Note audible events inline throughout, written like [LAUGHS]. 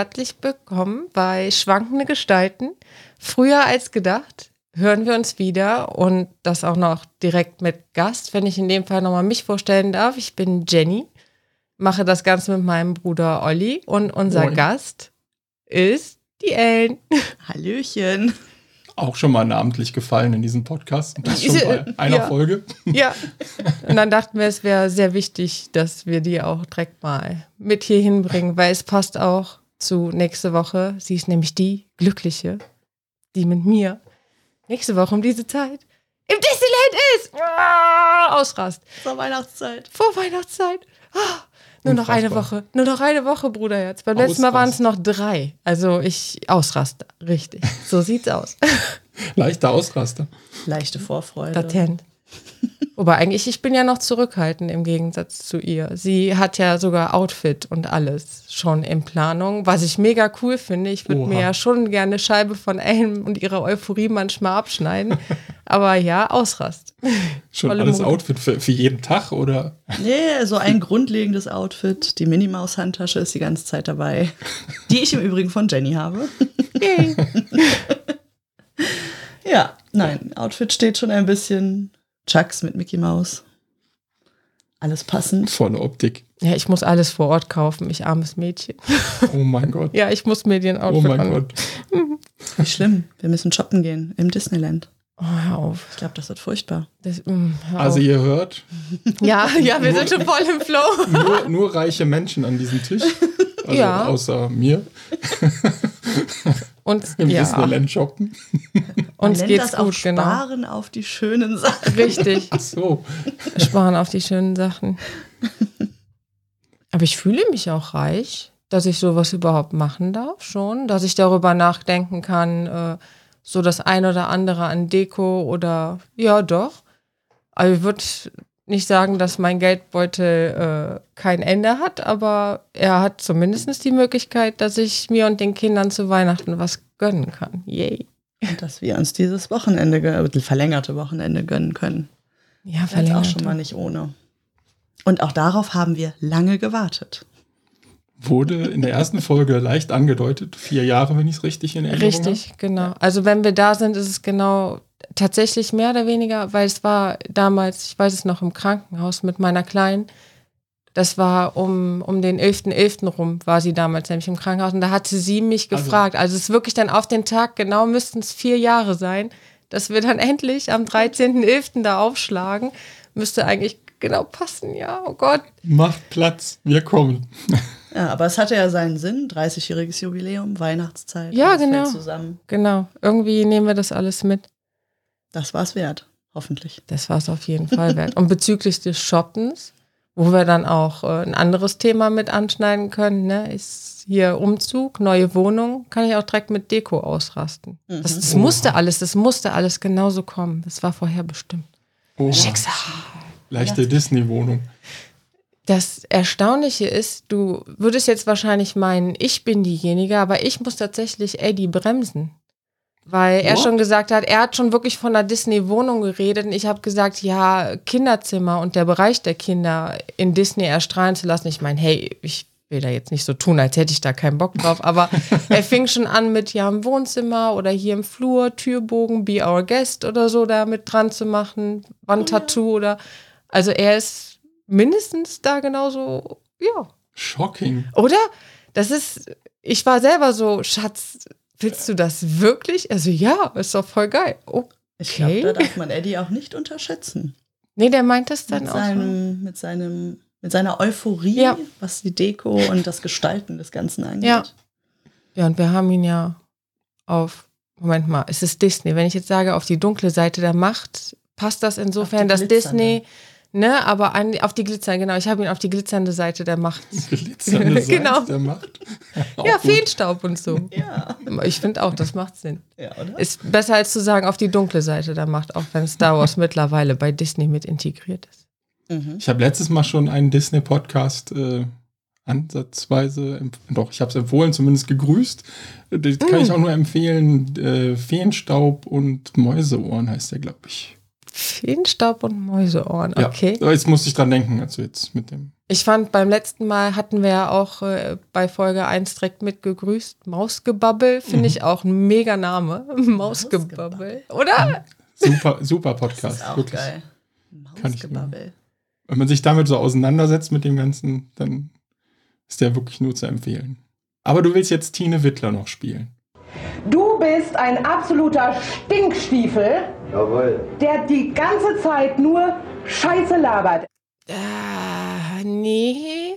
Herzlich willkommen bei Schwankende Gestalten. Früher als gedacht hören wir uns wieder und das auch noch direkt mit Gast. Wenn ich in dem Fall nochmal mich vorstellen darf, ich bin Jenny, mache das Ganze mit meinem Bruder Olli und unser Moin. Gast ist die Ellen. [LAUGHS] Hallöchen. Auch schon mal namentlich gefallen in diesem Podcast. Und das schon bei einer Ja. Folge. Ja. Und dann dachten wir, es wäre sehr wichtig, dass wir die auch direkt mal mit hier hinbringen, weil es passt auch zu nächste Woche. Sie ist nämlich die Glückliche, die mit mir nächste Woche um diese Zeit im Disneyland ist. Ah, Ausrast. Zur Weihnachtszeit. Vor Weihnachtszeit. Ah, nur noch eine. Woche. Nur noch eine Woche, Bruderherz. Beim letzten Mal waren es noch drei. Also ich ausraste. Richtig. So sieht's aus. [LAUGHS] Leichter Ausraster. Leichte Vorfreude. Latent. Wobei eigentlich, ich bin ja noch zurückhaltend im Gegensatz zu ihr. Sie hat ja sogar Outfit und alles schon in Planung, was ich mega cool finde. Ich würde mir ja schon gerne eine Scheibe von Ellen und ihrer Euphorie manchmal abschneiden. [LAUGHS] Aber ja, Ausrast. Schon Volle alles Mode. Outfit für, für jeden Tag oder? Nee, so ein grundlegendes Outfit. Die Minimaus-Handtasche ist die ganze Zeit dabei. Die ich im Übrigen von Jenny habe. Yay. [LAUGHS] Ja, nein, Outfit steht schon ein bisschen. Chucks mit Mickey Maus. Alles passend. Volle Optik. Ja, ich muss alles vor Ort kaufen, ich armes Mädchen. Oh mein Gott. Ja, ich muss mir den Oh mein an- Gott. Wie schlimm. Wir müssen shoppen gehen im Disneyland. Oh, hör auf. Ich glaube, das wird furchtbar. Das, mm, Also ihr hört, ja, ja, wir sind schon voll im Flow. nur, nur reiche Menschen an diesem Tisch. Also Ja. außer mir Und im ja, Disneyland shoppen. [LAUGHS] Uns geht's das auch gut, genau. Sparen auf die schönen Sachen. Richtig. Ach so. sparen auf die schönen Sachen. Aber ich fühle mich auch reich, dass ich sowas überhaupt machen darf, schon, dass ich darüber nachdenken kann, äh, so das ein oder andere an Deko oder ja, doch. Also ich würde nicht sagen, dass mein Geldbeutel äh, kein Ende hat, aber er hat zumindest die Möglichkeit, dass ich mir und den Kindern zu Weihnachten was gönnen kann. Yay. Und dass wir uns dieses Wochenende, äh, verlängerte Wochenende gönnen können. Ja, Das ist auch verlängert. schon mal nicht ohne. Und auch darauf haben wir lange gewartet. Wurde in der ersten Folge leicht angedeutet. Vier Jahre, wenn ich es richtig in Erinnerung Richtig, genau. Also wenn wir da sind, ist es genau tatsächlich mehr oder weniger, weil es war damals, ich weiß es noch, im Krankenhaus mit meiner Kleinen. Das war um, um den 11.11. rum, war sie damals nämlich im Krankenhaus. Und da hatte sie mich Also- gefragt. Also es ist wirklich dann auf den Tag, genau müsten es vier Jahre sein, dass wir dann [LAUGHS] endlich am 13.11. da aufschlagen. Müsste eigentlich genau passen, ja, oh Gott. habe. Macht Platz, wir kommen. [LAUGHS] Ja, aber es hatte ja seinen Sinn. 30-jähriges Jubiläum, Weihnachtszeit. Ja, genau. Zusammen. Genau, irgendwie nehmen wir das alles mit. Das war's wert. Hoffentlich. Das war es auf jeden Fall wert. Und bezüglich des Shoppens, wo wir dann auch äh, ein anderes Thema mit anschneiden können, ne, ist hier Umzug, neue Wohnung, kann ich auch direkt mit Deko ausrasten. Das, das musste alles, das musste alles genauso kommen. Das war vorher bestimmt. Oh, Schicksal. leichte Disney-Wohnung. Das Erstaunliche ist, du würdest jetzt wahrscheinlich meinen, ich bin diejenige, aber ich muss tatsächlich Eddie bremsen. Weil er schon gesagt hat, er hat schon wirklich von einer Disney-Wohnung geredet und ich habe gesagt, ja, Kinderzimmer und der Bereich der Kinder in Disney erstrahlen zu lassen. Ich meine, hey, ich will da jetzt nicht so tun, als hätte ich da keinen Bock drauf, aber [LAUGHS] er fing schon an mit, ja, im Wohnzimmer oder hier im Flur, Türbogen, Be Our Guest oder so da mit dran zu machen, Wandtattoo oder, also er ist mindestens da genauso, ja, Shocking. oder? Das ist, ich war selber so, Schatz, willst du das wirklich? Also ja, ist doch voll geil. Oh, Ich glaube, Okay. da darf man Eddie auch nicht unterschätzen. nee, der meint das dann Mit auch. so. seinem, mit seinem, mit seiner Euphorie, Ja. was die Deko und das Gestalten des Ganzen angeht. Ja. Ja, und wir haben ihn ja auf, Moment mal, es ist Disney. Wenn ich jetzt sage, auf die dunkle Seite der Macht, passt das insofern, dass. Disney, ne, aber an, auf die glitzernde, genau, ich habe ihn auf die glitzernde Seite der Macht. Glitzernde [LAUGHS] Seite Genau. der Macht. [LAUGHS] Ja, gut. Feenstaub und so. Ja, Ich finde auch, das macht Sinn. ja oder? Ist besser als zu sagen, auf die dunkle Seite der Macht, auch wenn Star Wars [LAUGHS] mittlerweile bei Disney mit integriert ist. Mhm. Ich habe letztes Mal schon einen Disney-Podcast äh, ansatzweise, doch, ich habe es empfohlen, zumindest gegrüßt. Das kann Mm. ich auch nur empfehlen. Äh, Feenstaub und Mäuseohren heißt der, glaube ich. Feenstaub und Mäuseohren, Ja. okay. Aber Jetzt musste ich dran denken, also jetzt mit dem Ich fand, beim letzten Mal hatten wir ja auch äh, bei Folge 1 direkt mit gegrüßt. Mausgebabbel finde ich auch ein mega Name. [LAUGHS] Mausgebabbel. Oder? [LAUGHS] Super, super Podcast. Das ist auch wirklich. geil. Kann ich Mausgebabbel. Wenn man sich damit so auseinandersetzt mit dem Ganzen, dann ist der wirklich nur zu empfehlen. Aber du willst jetzt Tine Wittler noch spielen. Du bist ein absoluter Stinkstiefel, Jawohl. der die ganze Zeit nur Scheiße labert. Ah, nee.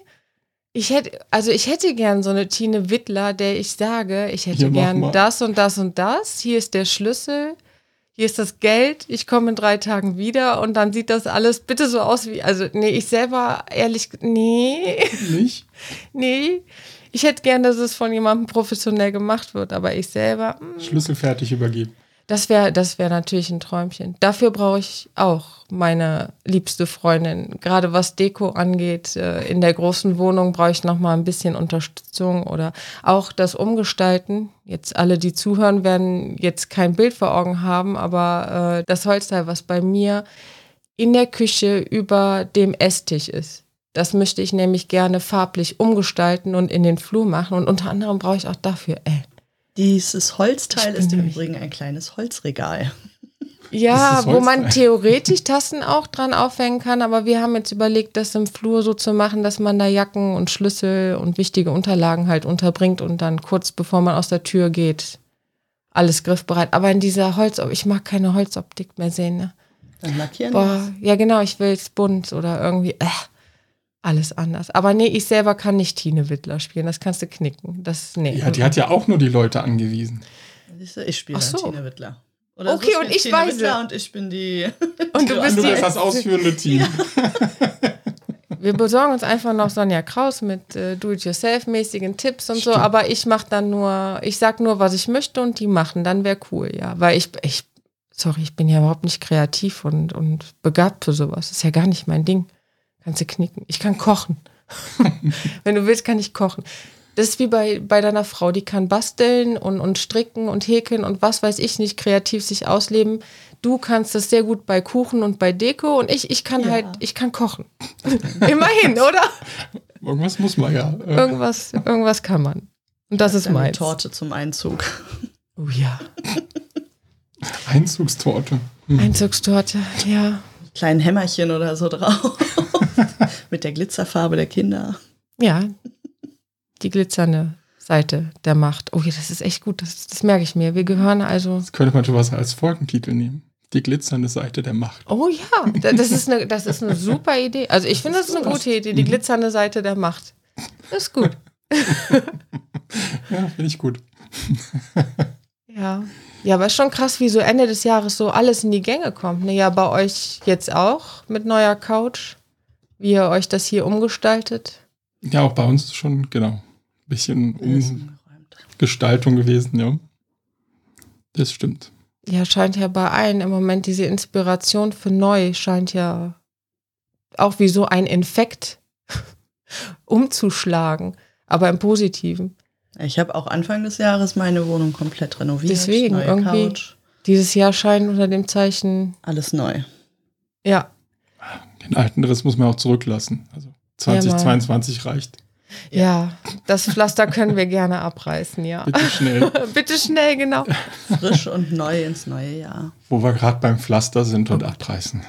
Ich hätte, also ich hätte gern so eine Tine Wittler, der ich sage, ich hätte mach gern mal. das und das und das. Hier ist der Schlüssel. Hier ist das Geld. Ich komme in drei Tagen wieder und dann sieht das alles bitte so aus wie, also nee, ich selber ehrlich, nee, Nicht? [LAUGHS] nee. Ich hätte gern, dass es von jemandem professionell gemacht wird, aber ich selber, mm, Schlüssel fertig übergeben. Das wäre das wär natürlich ein Träumchen. Dafür brauche ich auch meine liebste Freundin. Gerade was Deko angeht, äh, in der großen Wohnung brauche ich noch mal ein bisschen Unterstützung oder auch das Umgestalten. Jetzt alle, die zuhören, werden jetzt kein Bild vor Augen haben, aber äh, das Holzteil, was bei mir in der Küche über dem Esstisch ist. Das möchte ich nämlich gerne farblich umgestalten und in den Flur machen. Und unter anderem brauche ich auch dafür, ey, Dieses Holzteil ist im Übrigen ein kleines Holzregal. Ja, wo man theoretisch Tassen auch dran aufhängen kann, aber wir haben jetzt überlegt, das im Flur so zu machen, dass man da Jacken und Schlüssel und wichtige Unterlagen halt unterbringt und dann kurz bevor man aus der Tür geht, alles griffbereit. Aber in dieser Holz, ich mag keine Holzoptik mehr sehen. Ne? Dann lackieren wir Boah, ja genau, ich will es bunt oder irgendwie, äh, alles anders. Aber nee, ich selber kann nicht Tine Wittler spielen, das kannst du knicken. Das, nee. Ja, die hat ja auch nur die Leute angewiesen. Ich spiele so. Tine Wittler. Okay, so und ich Tine weiß Wittler und ich bin die. [LAUGHS] Und du [LAUGHS] bist Du die bist das ausführende [LAUGHS] Team. Wir besorgen uns einfach noch Sonja Kraus mit äh, Do-it-yourself-mäßigen Tipps und so, aber ich mache dann nur, ich sag nur, was ich möchte und die machen, dann wäre cool, ja. Weil ich, ich, sorry, ich bin ja überhaupt nicht kreativ und, und begabt für sowas. Das ist ja gar nicht mein Ding. Kannst du knicken. Ich kann kochen. [LAUGHS] Wenn du willst, kann ich kochen. Das ist wie bei, bei deiner Frau, die kann basteln und, und stricken und häkeln und was weiß ich nicht, kreativ sich ausleben. Du kannst das sehr gut bei Kuchen und bei Deko und ich, ich kann Ja. halt, ich kann kochen. [LAUGHS] Immerhin, oder? Irgendwas muss man ja. Äh, Irgendwas, irgendwas kann man. Und das ist Eine meins. Torte zum Einzug. Oh ja. Einzugstorte. Hm. Einzugstorte, ja. Kleinen Hämmerchen oder so drauf. [LAUGHS] Mit der Glitzerfarbe der Kinder. Ja. Die glitzernde Seite der Macht. Oh ja, das ist echt gut. Das, das merke ich mir. Wir gehören also. Das könnte man schon was als Folgentitel nehmen. Die glitzernde Seite der Macht. Oh ja, da- das ist eine, das ist eine super Idee. Also ich finde, das ist eine gute Idee. Die glitzernde Seite der Macht. Das ist gut. [LAUGHS] Ja, finde ich gut. [LAUGHS] Ja. Ja, aber ist schon krass, wie so Ende des Jahres so alles in die Gänge kommt. Ne? Ja, bei euch jetzt auch mit neuer Couch. Wie ihr euch das hier umgestaltet. Ja, auch bei uns ist schon, genau, ein bisschen Alles um umgeräumt. Gestaltung gewesen, ja. Das stimmt. Ja, scheint ja bei allen im Moment diese Inspiration für neu scheint ja auch wie so ein Infekt [LAUGHS] umzuschlagen, aber im Positiven. Ich habe auch Anfang des Jahres meine Wohnung komplett renoviert. Deswegen, neue irgendwie- Couch, Dieses Jahr scheint unter dem Zeichen, alles neu. ja, Den alten Riss muss man auch zurücklassen. Also 2022 reicht. ja, das Pflaster können wir gerne abreißen, ja. Bitte schnell. [LAUGHS] Bitte schnell, genau. Frisch und neu ins neue Jahr. Wo wir gerade beim Pflaster sind und abreißen.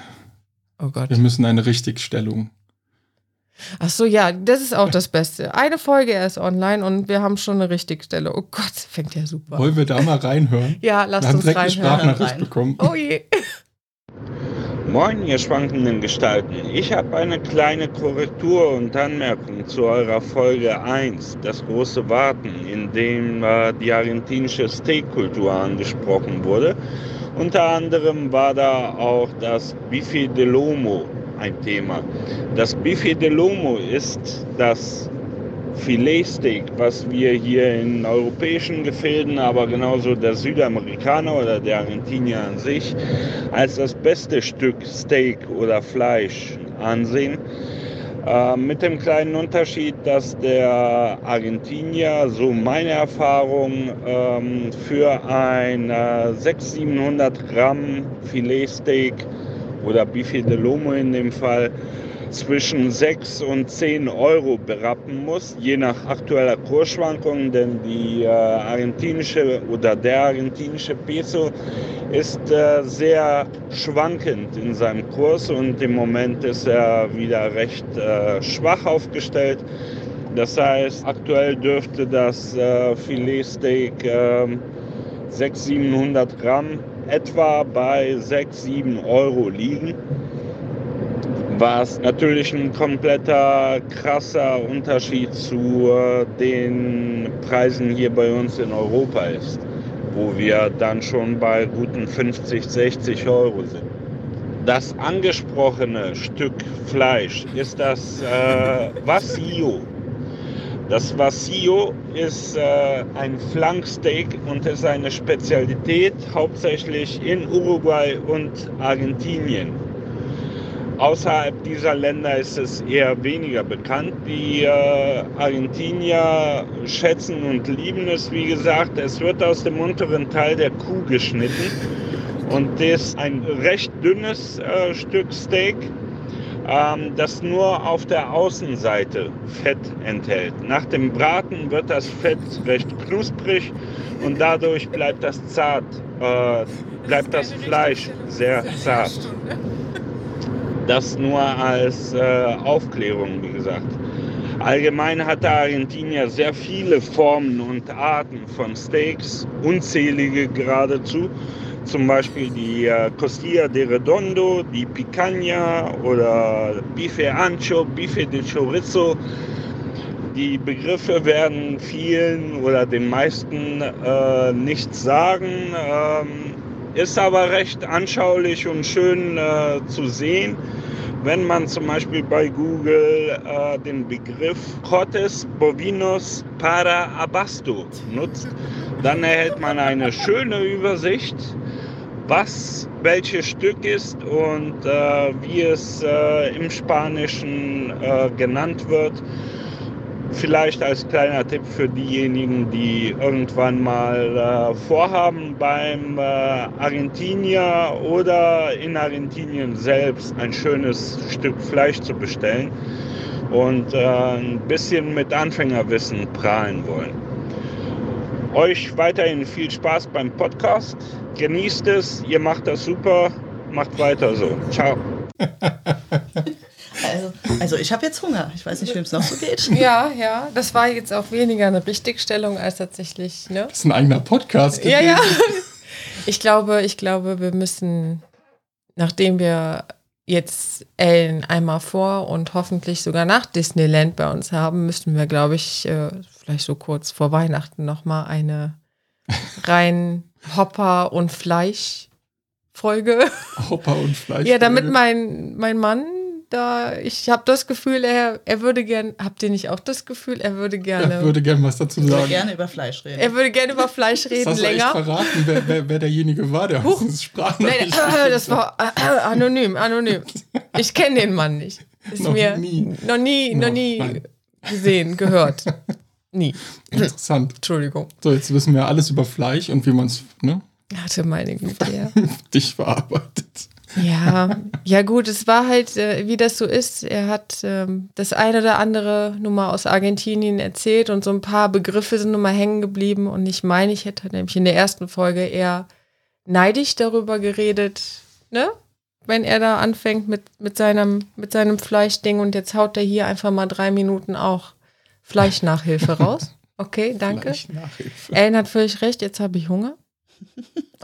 Oh Gott. Wir müssen eine Richtigstellung. Ach so, ja, das ist auch das Beste. Eine Folge erst online und wir haben schon eine Richtigstelle. Oh Gott, fängt ja super. Wollen wir da mal reinhören? Ja, lasst wir haben uns direkt eine reinhören. Sprachnachricht Rein. bekommen. Oh je. Moin, ihr schwankenden Gestalten. Ich habe eine kleine Korrektur und Anmerkung zu eurer Folge 1, das große Warten, in dem äh, die argentinische Steakkultur angesprochen wurde. Unter anderem war da auch das Bife de Lomo ein Thema. Das Bife de Lomo ist das Filetsteak, was wir hier in europäischen Gefilden, aber genauso der Südamerikaner oder der Argentinier an sich, als das beste Stück Steak oder Fleisch ansehen. Äh, mit dem kleinen Unterschied, dass der Argentinier, so meine Erfahrung, ähm, für ein äh, 600, 700 Gramm Filetsteak oder Bife de Lomo in dem Fall zwischen 6 und 10 Euro berappen muss, je nach aktueller Kursschwankung, denn die äh, argentinische oder der argentinische Peso ist äh, sehr schwankend in seinem Kurs und im Moment ist er wieder recht äh, schwach aufgestellt. Das heißt, aktuell dürfte das Filetsteak äh, 600, 700 Gramm etwa bei 6, 7 Euro liegen was natürlich ein kompletter krasser Unterschied zu äh, den Preisen hier bei uns in Europa ist, wo wir dann schon bei guten 50, 60 Euro sind. Das angesprochene Stück Fleisch ist das äh, Vacillo. Das Vacillo ist äh, ein Flanksteak und ist eine Spezialität hauptsächlich in Uruguay und Argentinien. Außerhalb dieser Länder ist es eher weniger bekannt. Die äh, Argentinier schätzen und lieben es, wie gesagt. Es wird aus dem unteren Teil der Kuh geschnitten und das ist ein recht dünnes äh, Stück Steak, ähm, das nur auf der Außenseite Fett enthält. Nach dem Braten wird das Fett recht knusprig und dadurch bleibt das zart, äh, bleibt das Fleisch sehr zart. Das nur als äh, Aufklärung, wie gesagt. Allgemein hat der Argentinier sehr viele Formen und Arten von Steaks, unzählige geradezu. Zum Beispiel die äh, Costilla de Redondo, die Picanha oder Bife Ancho, Bife de Chorizo. Die Begriffe werden vielen oder den meisten äh, nichts sagen. Ähm, ist aber recht anschaulich und schön äh, zu sehen, wenn man zum Beispiel bei Google äh, den Begriff Cortes Bovinos para Abasto nutzt. Dann erhält man eine schöne Übersicht, was welches Stück ist und äh, wie es äh, im Spanischen äh, genannt wird. Vielleicht als kleiner Tipp für diejenigen, die irgendwann mal äh, vorhaben, beim äh, Argentinier oder in Argentinien selbst ein schönes Stück Fleisch zu bestellen und äh, ein bisschen mit Anfängerwissen prahlen wollen. Euch weiterhin viel Spaß beim Podcast. Genießt es, ihr macht das super. Macht weiter so. Ciao. [LAUGHS] Also, also ich habe jetzt Hunger. Ich weiß nicht, wem es noch so geht. [LAUGHS] Ja, ja, das war jetzt auch weniger eine Richtigstellung als tatsächlich, ne? Das ist ein eigener Podcast. Ja, ja. [LAUGHS] Ich glaube, ich glaube, wir müssen, nachdem wir jetzt Ellen einmal vor und hoffentlich sogar nach Disneyland bei uns haben, müssten wir, glaube ich, äh, vielleicht so kurz vor Weihnachten nochmal eine [LAUGHS] rein Hopper und Fleisch Folge. Hopper und Fleisch. Ja, damit mein, mein Mann da, ich habe das Gefühl, er, er würde gern, habt ihr nicht auch das Gefühl, er würde gerne, Er würde gerne was dazu Ich würde sagen. gerne über Fleisch reden. er würde gerne über Fleisch Das reden hast du echt länger. verraten, wer, wer, wer derjenige war, der Huch. uns sprach. Nein, äh, das war äh, anonym, anonym. Ich kenne den Mann nicht. Ist Noch mir nie. noch nie, noch Noch- nie nein. gesehen, gehört. [LAUGHS] Nie. Interessant. Entschuldigung. So, jetzt wissen wir alles über Fleisch und wie man es ne, Hatte meine Güte, ja. [LAUGHS] dich verarbeitet. Ja, ja gut, es war halt, äh, wie das so ist. Er hat ähm, das eine oder andere nun mal aus Argentinien erzählt und so ein paar Begriffe sind nun mal hängen geblieben. Und ich meine, ich hätte nämlich in der ersten Folge eher neidisch darüber geredet, ne? Wenn er da anfängt mit, mit, seinem, mit seinem Fleischding und jetzt haut er hier einfach mal drei Minuten auch Fleischnachhilfe raus. [LAUGHS] Okay, danke. Ellen hat völlig recht, jetzt habe ich Hunger.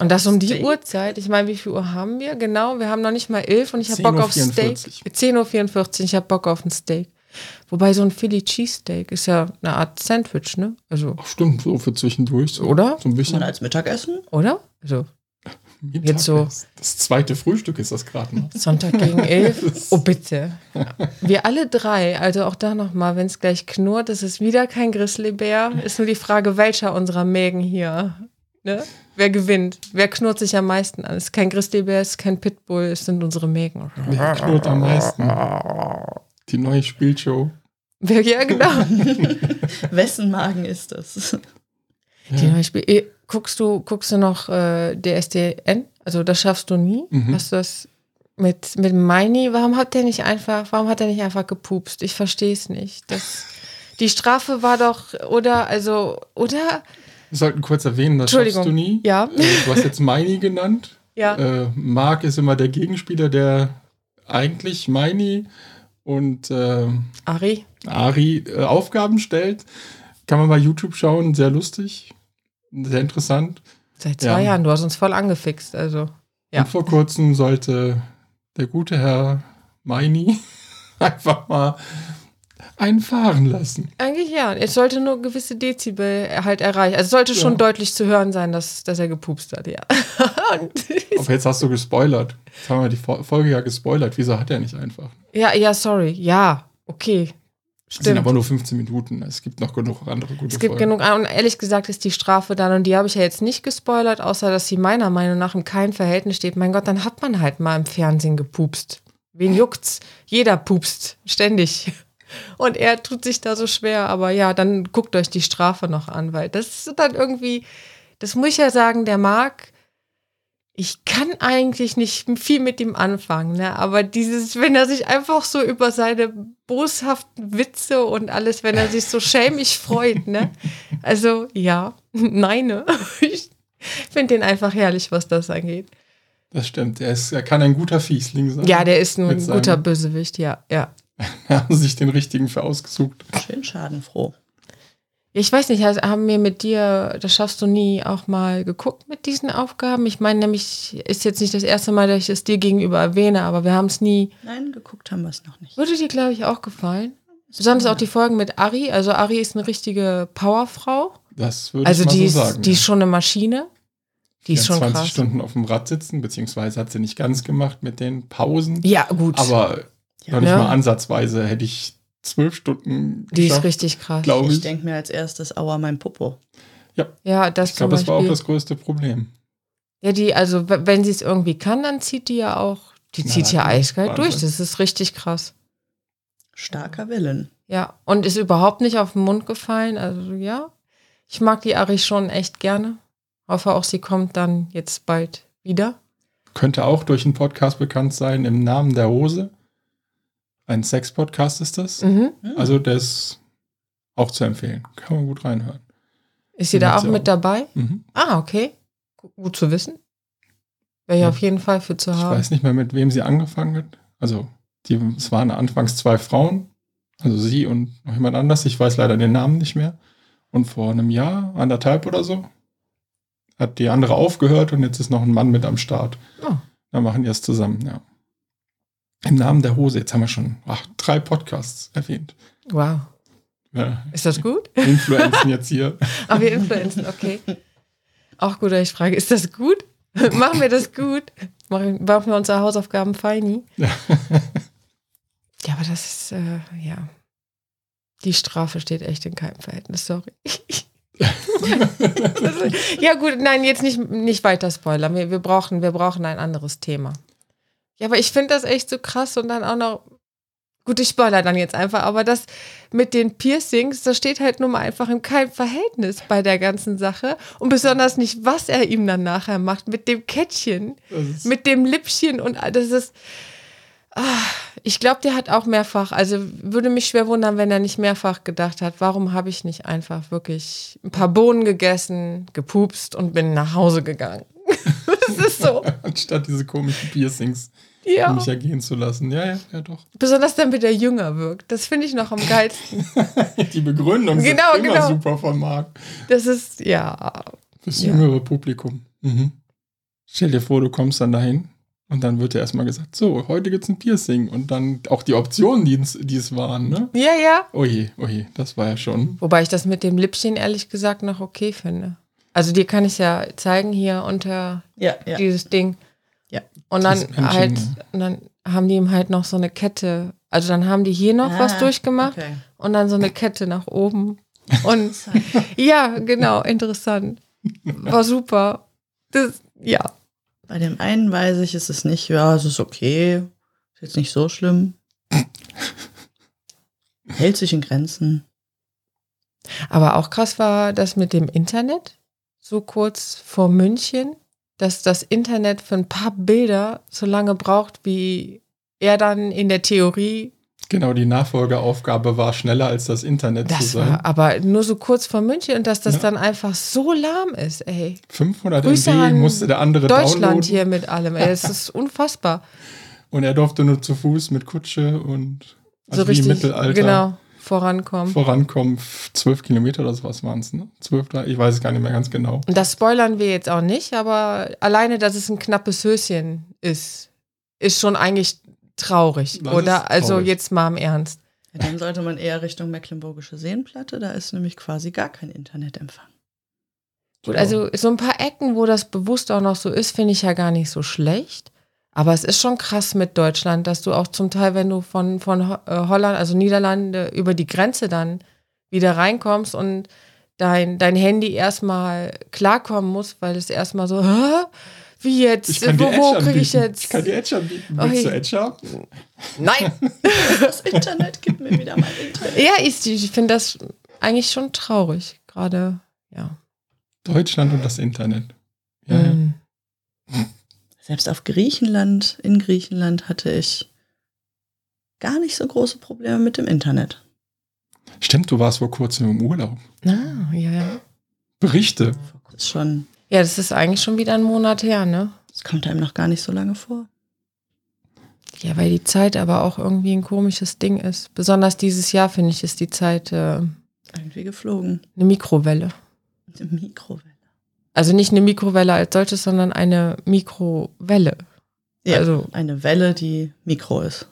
Und das um die Steak. Uhrzeit. Ich meine, wie viel Uhr haben wir? Genau, wir haben noch nicht mal elf und ich habe Bock auf 10.44 Steak. 10.44 Uhr, ich habe Bock auf ein Steak. Wobei so ein Philly Cheesesteak ist ja eine Art Sandwich, ne? Also, Ach stimmt, so für zwischendurch. So, Oder? So ein Kann bisschen. man als Mittagessen? oder? Also, Mittag jetzt so- Das zweite Frühstück ist das gerade noch. Sonntag gegen [LAUGHS] elf. Oh, bitte. Wir alle drei, also auch da nochmal, wenn es gleich knurrt, es ist wieder kein Grizzlybär. Ist nur die Frage, welcher unserer Mägen hier, ne? Wer gewinnt? Wer knurrt sich am meisten an? Es ist kein Grizzlybär, es ist kein Pitbull, es sind unsere Mägen. Wer knurrt am meisten? Die neue Spielshow. Wer, ja, genau. [LAUGHS] Wessen Magen ist das? Die neue Spiel. Eh, Guckst du, guckst du noch äh, DSDN? Also das schaffst du nie? Mhm. Hast du das? mit, mit Meini, warum hat der nicht einfach, warum hat er nicht einfach gepupst? Ich verstehe es nicht. Das, die Strafe war doch, oder, also, oder? Wir sollten kurz erwähnen, das schaffst du nie. Ja. Äh, Du hast jetzt Meini genannt. Ja. Äh, Marc ist immer der Gegenspieler, der eigentlich Meini und äh, Ari? Ari äh, Aufgaben stellt. Kann man bei YouTube schauen, sehr lustig, sehr interessant. Seit zwei Ja. Jahren, du hast uns voll angefixt, also. Ja. Und vor kurzem sollte der gute Herr Meini [LAUGHS] einfach mal einen fahren lassen. Eigentlich ja. Es sollte nur gewisse Dezibel halt erreichen. Also es sollte schon Ja. deutlich zu hören sein, dass, dass er gepupst hat, ja. [LAUGHS] Aber jetzt hast du gespoilert. Jetzt haben wir die Fo- Folge ja gespoilert. Wieso hat er nicht einfach? ja, ja, sorry. Ja, okay. Es sind Stimmt. aber nur 15 Minuten. Es gibt noch genug andere gute Es gibt Folgen. genug, und ehrlich gesagt ist die Strafe dann, und die habe ich ja jetzt nicht gespoilert, außer dass sie meiner Meinung nach im keinem Verhältnis steht. Mein Gott, dann hat man halt mal im Fernsehen gepupst. Wen juckt's? Jeder pupst, ständig. Und er tut sich da so schwer, aber ja, dann guckt euch die Strafe noch an, weil das ist dann irgendwie, das muss ich ja sagen, der Marc, ich kann eigentlich nicht viel mit ihm anfangen, ne? aber dieses, wenn er sich einfach so über seine boshaften Witze und alles, wenn er sich so schämig freut, ne? Also, ja, [LAUGHS] nein, ne? Ich finde den einfach herrlich, was das angeht. Das stimmt. Er, ist, er kann ein guter Fiesling sein. Ja, der ist ein guter Bösewicht, ja, ja. Da [LAUGHS] haben sie sich den richtigen für ausgesucht. Schön schadenfroh. Ich weiß nicht, also haben wir mit dir, das schaffst du nie, auch mal geguckt mit diesen Aufgaben? Ich meine nämlich, ist jetzt nicht das erste Mal, dass ich es dir gegenüber erwähne, aber wir haben es nie. Nein, geguckt haben wir es noch nicht. Würde dir, glaube ich, auch gefallen. Besonders auch die Folgen mit Ari. Also Ari ist eine richtige Powerfrau. Das würde Also ich mal die, so ist, sagen. die ist schon eine Maschine. Die ist schon 20 krass. Stunden auf dem Rad sitzen, beziehungsweise hat sie nicht ganz gemacht mit den Pausen. Ja, gut. Aber Ja, noch nicht ne? mal ansatzweise hätte ich zwölf Stunden die ist richtig krass. glaube Ich ich. denke mir als erstes, aua, mein Popo. Ja, das Ich glaube, das war auch das größte Problem. Ja, die, also wenn sie es irgendwie kann, dann zieht die ja auch, die Na, zieht ja eiskalt Wahnsinn. durch. Das ist richtig krass. Starker Willen. Ja, und ist überhaupt nicht auf den Mund gefallen. Also ja, ich mag die Ari schon echt gerne. Hoffe auch, sie kommt dann jetzt bald wieder. Könnte auch durch einen Podcast bekannt sein, im Namen der Hose. Ein Sex-Podcast ist das. Mhm. Also, der ist auch zu empfehlen. Kann man gut reinhören. Ist sie da auch mit auch. dabei? Mhm. Ah, okay. Gu- Gut zu wissen. Wäre ja Ja. auf jeden Fall für zu Ich haben. weiß nicht mehr, mit wem sie angefangen hat. Also, die, es waren anfangs zwei Frauen. Also sie und noch jemand anders. Ich weiß leider den Namen nicht mehr. Und vor einem Jahr, anderthalb oder so, hat die andere aufgehört und jetzt ist noch ein Mann mit am Start. Oh. Da machen die es zusammen, ja. Im Namen der Hose. Jetzt haben wir schon ach, drei Podcasts erwähnt. Wow. Ja, Ist das gut? [LAUGHS] Influenzen jetzt hier. Aber wir influenzen, okay. Auch gut, ich frage, ist das gut? [LAUGHS] Machen wir das gut? Machen machen wir unsere Hausaufgaben feini? Ja. [LAUGHS] Ja, aber das ist, äh, ja. Die Strafe steht echt in keinem Verhältnis, sorry. Ist- ja, gut, nein, jetzt nicht, nicht weiter spoilern. Wir, wir, brauchen, wir brauchen ein anderes Thema. Ja, aber ich finde das echt so krass und dann auch noch. Gut, ich spoiler dann jetzt einfach, aber das mit den Piercings, das steht halt nun mal einfach in keinem Verhältnis bei der ganzen Sache. Und besonders nicht, was er ihm dann nachher macht, mit dem Kettchen, mit dem Lippchen und all- das ist. Ah, ich glaube, der hat auch mehrfach, also würde mich schwer wundern, wenn er nicht mehrfach gedacht hat, warum habe ich nicht einfach wirklich ein paar Bohnen gegessen, gepupst und bin nach Hause gegangen. [LAUGHS] das ist so. [LAUGHS] anstatt diese komischen Piercings Ja. mich ergehen zu lassen. Ja, ja, ja, doch. Besonders damit er jünger wirkt. Das finde ich noch am geilsten. [LAUGHS] Die Begründung Genau, ist immer genau. super von Marc. Das ist, ja. Fürs Ja. jüngere Publikum. Mhm. Stell dir vor, du kommst dann dahin und dann wird dir erstmal gesagt, so, heute gibt's ein Piercing und dann auch die Optionen, die es, die es waren, ne? Ja, ja. Oje, oje, das war ja schon. Wobei ich das mit dem Lippchen ehrlich gesagt noch okay finde. Also dir kann ich ja zeigen hier unter Ja, ja. dieses Ding. Ja. Und dann halt, und dann haben die ihm halt noch so eine Kette. Also dann haben die hier noch was Ah, durchgemacht Okay. und dann so eine Kette nach oben. Und ja, genau, interessant. War super. Das, ja. Bei dem einen weiß ich, ist es nicht, ja, es ist okay. Ist jetzt nicht so schlimm. Hält sich in Grenzen. Aber auch krass war das mit dem Internet. So kurz vor München. Dass das Internet für ein paar Bilder so lange braucht, wie er dann in der Theorie. Genau, die Nachfolgeaufgabe war schneller als das Internet zu Das sein. war aber nur so kurz vor München und dass das Ja. dann einfach so lahm ist, ey. 500 Grüße MB musste der andere Deutschland downloaden. hier mit allem, ey. Es [LAUGHS] ist unfassbar. Und er durfte nur zu Fuß mit Kutsche und also so wie im richtig, Mittelalter genau, vorankommen. vorankommen. Zwölf Kilometer oder sowas waren es, ne? Zwölf, drei- ich weiß es gar nicht mehr ganz genau. Und das spoilern wir jetzt auch nicht, aber alleine, dass es ein knappes Höschen ist, ist schon eigentlich traurig, Das oder? Also traurig. jetzt mal im Ernst. Ja, dann sollte man eher Richtung Mecklenburgische Seenplatte, da ist nämlich quasi gar kein Internetempfang. Gut, also so ein paar Ecken, wo das bewusst auch noch so ist, finde ich ja gar nicht so schlecht. Aber es ist schon krass mit Deutschland, dass du auch zum Teil, wenn du von, von äh, Holland, also Niederlande, über die Grenze dann wieder reinkommst und dein, dein Handy erstmal klarkommen muss, weil es erstmal so, Hä? wie jetzt? Wo wo kriege ich jetzt? Ich kann dir Edge anbieten. Willst du Edge haben? Nein! [LAUGHS] Das Internet gibt mir wieder mein Internet. ja, ich, ich finde das eigentlich schon traurig. Gerade, ja. Deutschland und das Internet. Ja, Mm. Selbst auf Griechenland, in Griechenland hatte ich gar nicht so große Probleme mit dem Internet. Stimmt, du warst vor kurzem im Urlaub. Ah, ja, ja. Berichte. Ist schon, Ja, das ist eigentlich schon wieder ein Monat her, ne? das kommt einem noch gar nicht so lange vor. Ja, weil die Zeit aber auch irgendwie ein komisches Ding ist. Besonders dieses Jahr, finde ich, ist die Zeit äh, Irgendwie geflogen. eine Mikrowelle. Eine Mikrowelle. Also nicht eine Mikrowelle als solches, sondern eine Mikrowelle. Ja, Also- eine Welle, die Mikro ist.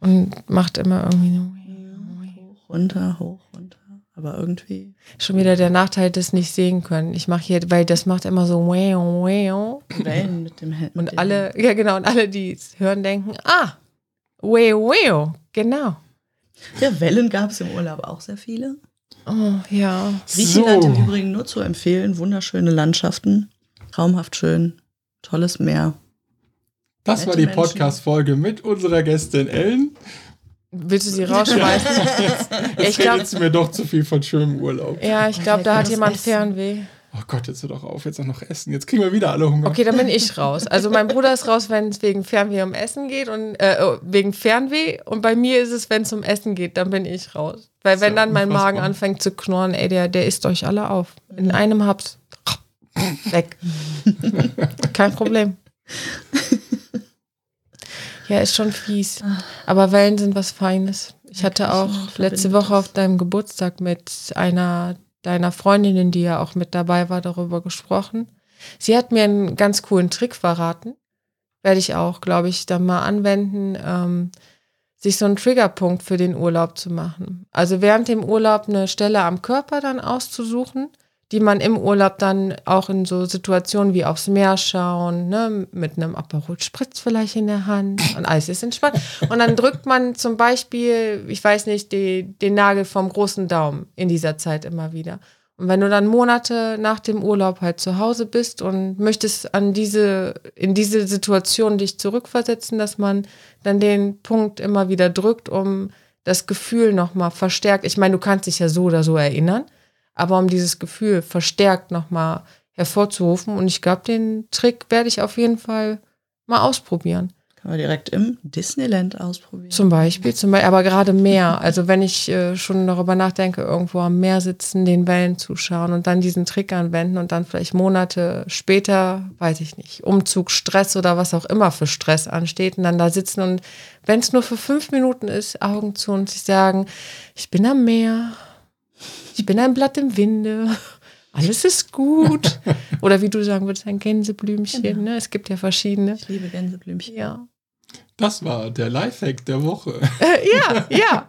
Und macht immer irgendwie so. Hoch, runter, hoch, runter. Aber irgendwie. Schon wieder der Nachteil des nicht sehen können. Ich mache hier, weil das macht immer so. Wellen mit dem Hand. Und alle, ja genau, und alle, die es hören, denken, ah, wow, wow, genau. Ja, Wellen gab es im Urlaub auch sehr viele. Oh, ja. Griechenland im So, Übrigen nur zu empfehlen. Wunderschöne Landschaften. Traumhaft schön. Tolles Meer. das war Nette die Menschen. Podcast-Folge mit unserer Gästin Ellen. Willst du sie rausschmeißen? [LAUGHS] ja, ich glaube, mir doch zu viel von schönem Urlaub. ja, ich glaub, da hat jemand Essen. Fernweh. Oh Gott, jetzt hör doch auf, jetzt auch noch essen. Jetzt kriegen wir wieder alle Hunger. Okay, dann bin ich raus. Also mein Bruder ist raus, wenn es wegen Fernweh um Essen geht und äh, oh, wegen Fernweh. Und bei mir ist es, wenn es um Essen geht, dann bin ich raus. Weil wenn ja dann mein. Magen anfängt zu knurren, ey, der, der isst euch alle auf. In einem Haps. Weg. Kein Problem. Ja, ist schon fies. Aber Wellen sind was Feines. Ich hatte auch letzte Woche auf deinem Geburtstag mit einer deiner Freundinnen, die ja auch mit dabei war, darüber gesprochen. Sie hat mir einen ganz coolen Trick verraten. Werde ich auch, glaube ich, dann mal anwenden, ähm, sich so einen Triggerpunkt für den Urlaub zu machen. Also während dem Urlaub eine Stelle am Körper dann auszusuchen, die man im Urlaub dann auch in so Situationen wie aufs Meer schauen, ne, mit einem Aperol Spritz vielleicht in der Hand [LAUGHS] und alles ist entspannt. Und dann drückt man zum Beispiel, ich weiß nicht, die, den Nagel vom großen Daumen in dieser Zeit immer wieder. Und wenn du dann Monate nach dem Urlaub halt zu Hause bist und möchtest an diese, in diese Situation dich zurückversetzen, dass man dann den Punkt immer wieder drückt, um das Gefühl nochmal verstärkt. Ich meine, du kannst dich ja so oder so erinnern, aber um dieses Gefühl verstärkt nochmal hervorzurufen. Und ich glaube, den Trick werde ich auf jeden Fall mal ausprobieren. Kann man direkt im Disneyland ausprobieren. Zum Beispiel, zum Beispiel, aber gerade Meer. Also wenn ich äh, schon darüber nachdenke, irgendwo am Meer sitzen, den Wellen zuschauen und dann diesen Trick anwenden und dann vielleicht Monate später, weiß ich nicht, Umzug, Stress oder was auch immer für Stress ansteht und dann da sitzen und wenn es nur für fünf Minuten ist, Augen zu und sich sagen, ich bin am Meer, ich bin ein Blatt im Winde. [LAUGHS] Alles ist gut. [LAUGHS] Oder wie du sagen würdest, ein Gänseblümchen. Genau. Ne? Es gibt ja verschiedene. Ich liebe Gänseblümchen. Ja. Das war der Lifehack der Woche. Äh, ja, ja. Ja.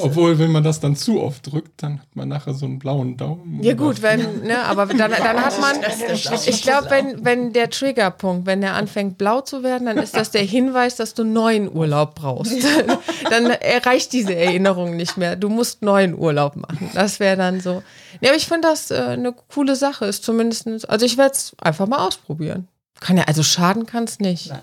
Obwohl, wenn man das dann zu oft drückt, dann hat man nachher so einen blauen Daumen. Ja gut, wenn, ne, aber dann, dann hat man, ich glaube, wenn, wenn der Triggerpunkt, wenn der anfängt blau zu werden, dann ist das der Hinweis, dass du neuen Urlaub brauchst. [LAUGHS] Dann erreicht diese Erinnerung nicht mehr. Du musst neuen Urlaub machen. Das wäre dann so. Ja, aber ich finde das äh, eine coole Sache. Ist zumindest, also ich werde es einfach mal ausprobieren. Kann ja, also schaden kann es nicht. Nein.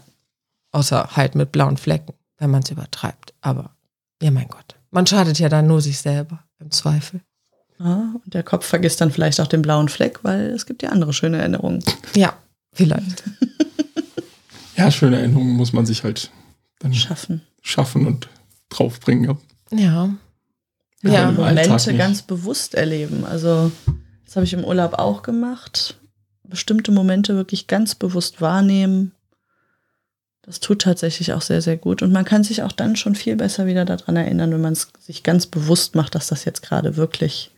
Außer halt mit blauen Flecken, wenn man es übertreibt. Aber, ja mein Gott. Man schadet ja dann nur sich selber, im Zweifel. Ja, und der Kopf vergisst dann vielleicht auch den blauen Fleck, weil es gibt ja andere schöne Erinnerungen. Ja, Vielleicht. [LAUGHS] Ja, schöne Erinnerungen muss man sich halt dann Schaffen. schaffen und draufbringen. Ja. Ja. Ja, Momente ganz bewusst erleben. Also, das habe ich im Urlaub auch gemacht. Bestimmte Momente wirklich ganz bewusst wahrnehmen. Das tut tatsächlich auch sehr, sehr gut. Und man kann sich auch dann schon viel besser wieder daran erinnern, wenn man es sich ganz bewusst macht, dass das jetzt gerade wirklich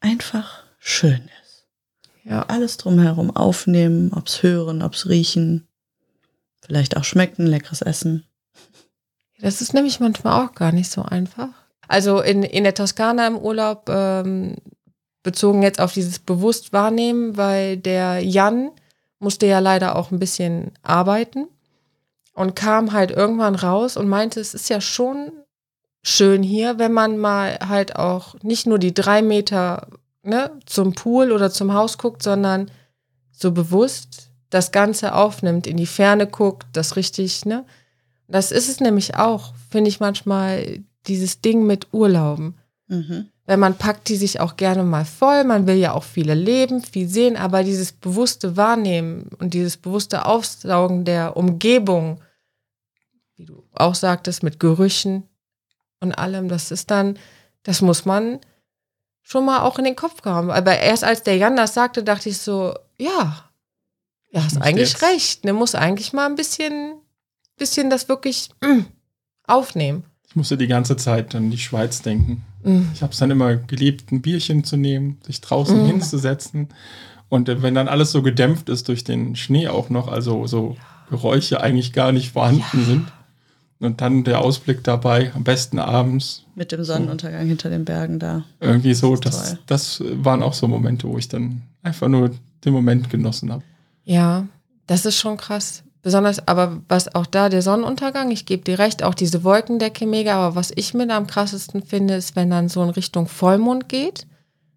einfach schön ist. Ja. Alles drumherum aufnehmen, ob's hören, ob's riechen, vielleicht auch schmecken, leckeres Essen. Das ist nämlich manchmal auch gar nicht so einfach. Also in, in der Toskana im Urlaub, ähm, bezogen jetzt auf dieses bewusst wahrnehmen, weil der Jan musste ja leider auch ein bisschen arbeiten und kam halt irgendwann raus und meinte, es ist ja schon schön hier, wenn man mal halt auch nicht nur die drei Meter ne, zum Pool oder zum Haus guckt, sondern so bewusst das Ganze aufnimmt, in die Ferne guckt, das richtig, ne? Das ist es nämlich auch, finde ich manchmal, dieses Ding mit Urlauben. Mhm. Weil man packt die sich auch gerne mal voll, man will ja auch viele leben, viel sehen, aber dieses bewusste Wahrnehmen und dieses bewusste Aufsaugen der Umgebung, wie du auch sagtest, mit Gerüchen und allem, das ist dann, das muss man schon mal auch in den Kopf haben. Aber erst als der Jan das sagte, dachte ich so, ja, ja, hast eigentlich jetzt- recht, ne, muss eigentlich mal ein bisschen, bisschen das wirklich mm, aufnehmen. Ich musste die ganze Zeit an die Schweiz denken. Mm. Ich habe es dann immer geliebt, ein Bierchen zu nehmen, sich draußen Mhm. hinzusetzen. Und äh, wenn dann alles so gedämpft ist durch den Schnee auch noch, also so Geräusche eigentlich gar nicht vorhanden sind. Und dann der Ausblick dabei, am besten abends, Mit dem Sonnenuntergang hinter den Bergen da. irgendwie so. Das Das, das waren auch so Momente, wo ich dann einfach nur den Moment genossen habe. Ja, das ist schon krass. Besonders, aber was auch da, der Sonnenuntergang, ich gebe dir recht, auch diese Wolkendecke mega, aber was ich mit am krassesten finde, ist, wenn dann so in Richtung Vollmond geht.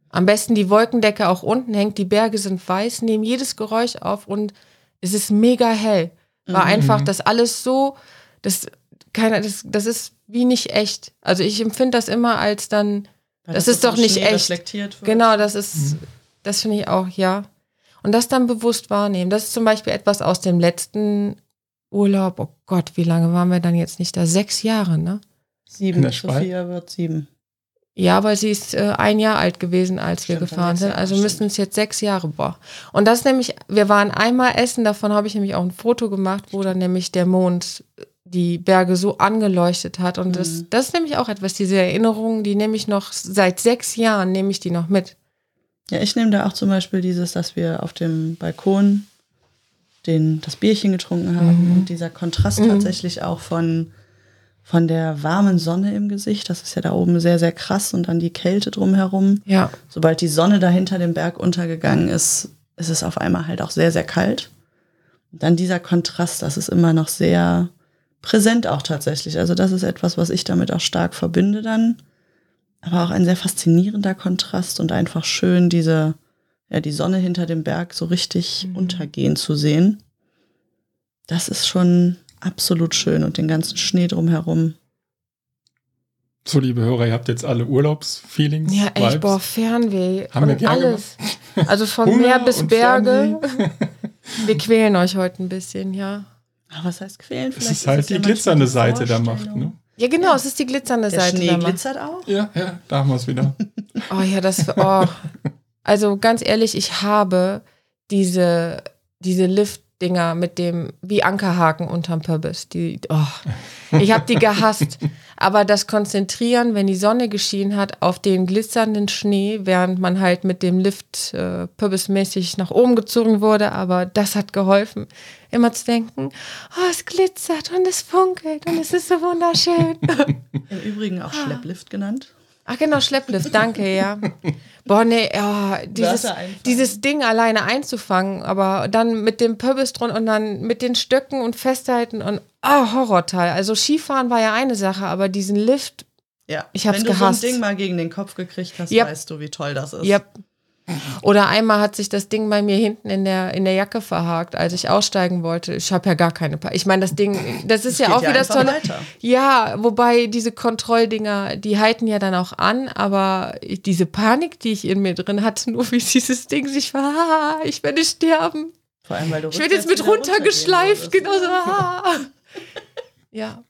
Am besten die Wolkendecke auch unten hängt, die Berge sind weiß, nehmen jedes Geräusch auf und es ist mega hell. War einfach das alles so, das, keine, das, das ist wie nicht echt. Also ich empfinde das immer als dann, Das so ist doch nicht Schnee echt. Genau, das ist, das finde ich auch, ja. Und das dann bewusst wahrnehmen. Das ist zum Beispiel etwas aus dem letzten Urlaub. Oh Gott, wie lange waren wir dann jetzt nicht da? Sechs Jahre, ne? Sieben. In der Schweiz? Sophia wird sieben. Ja, aber sie ist äh, ein Jahr alt gewesen, als wir Stimmt, gefahren dann sechs sind. Also müssten es jetzt sechs Jahre, boah. Und das nämlich, wir waren einmal essen, davon habe ich nämlich auch ein Foto gemacht, wo dann nämlich der Mond die Berge so angeleuchtet hat. Und das, Mhm. das ist nämlich auch etwas, diese Erinnerungen, die nehme ich noch seit sechs Jahren, nehme ich die noch mit. Ja, ich nehme da auch zum Beispiel dieses, dass wir auf dem Balkon den, das Bierchen getrunken haben Mhm. und dieser Kontrast Mhm. tatsächlich auch von, von der warmen Sonne im Gesicht. Das ist ja da oben sehr, sehr krass und dann die Kälte drumherum. Ja. Sobald die Sonne da hinter dem Berg untergegangen ist, ist es auf einmal halt auch sehr, sehr kalt. Und dann dieser Kontrast, das ist immer noch sehr präsent auch tatsächlich. Also das ist etwas, was ich damit auch stark verbinde dann. Aber auch ein sehr faszinierender Kontrast und einfach schön diese, ja, die Sonne hinter dem Berg so richtig Mhm. untergehen zu sehen. Das ist schon absolut schön und den ganzen Schnee drumherum. So, liebe Hörer, ihr habt jetzt alle Urlaubsfeelings. Ja, echt, Vibes. boah, Fernweh. Haben wir und gern alles. Also von [LAUGHS] Hunger Meer bis Berge. Wir quälen euch heute ein bisschen, ja. Aber was heißt quälen? Das ist halt die glitzernde Seite der Macht, ne? Ja, genau, es ist die glitzernde Der Seite. Schnee der Macht. glitzert auch. Ja, ja, da haben wir es wieder. Oh ja, das. Oh. [LAUGHS] Also ganz ehrlich, ich habe diese, diese Lift-Dinger mit dem, wie Ankerhaken unterm Pöbbis. Die, oh. Ich habe die gehasst. [LAUGHS] Aber das Konzentrieren, wenn die Sonne geschienen hat, auf den glitzernden Schnee, während man halt mit dem Lift äh, pöbbismäßig nach oben gezogen wurde, aber das hat geholfen, immer zu denken, oh, es glitzert und es funkelt und es ist so wunderschön. [LAUGHS] Im Übrigen auch Schlepplift genannt. Ach genau, Schlepplift, danke, ja. Boah, nee, ja, dieses, dieses Ding alleine einzufangen, aber dann mit dem Pöbbis drunter und dann mit den Stöcken und Festhalten und ah, Horrorteil. Also Skifahren war ja eine Sache, aber diesen Lift, Ja, Ich hab's wenn du gehasst. so ein Ding mal gegen den Kopf gekriegt hast, Yep. weißt du, wie toll das ist. ja. Oder einmal hat sich das Ding bei mir hinten in der, in der Jacke verhakt, als ich aussteigen wollte. Ich habe ja gar keine. Pa ich meine, das Ding, das ist ja geht auch ja wieder das Tolle. weiter. Ja, wobei diese Kontrolldinger, die halten ja dann auch an, aber diese Panik, die ich in mir drin hatte, [LAUGHS] nur wie dieses Ding sich war, ah, ich werde sterben. Vor allem, weil du Ich werde jetzt mit runtergeschleift, genau so. [LAUGHS] Ja.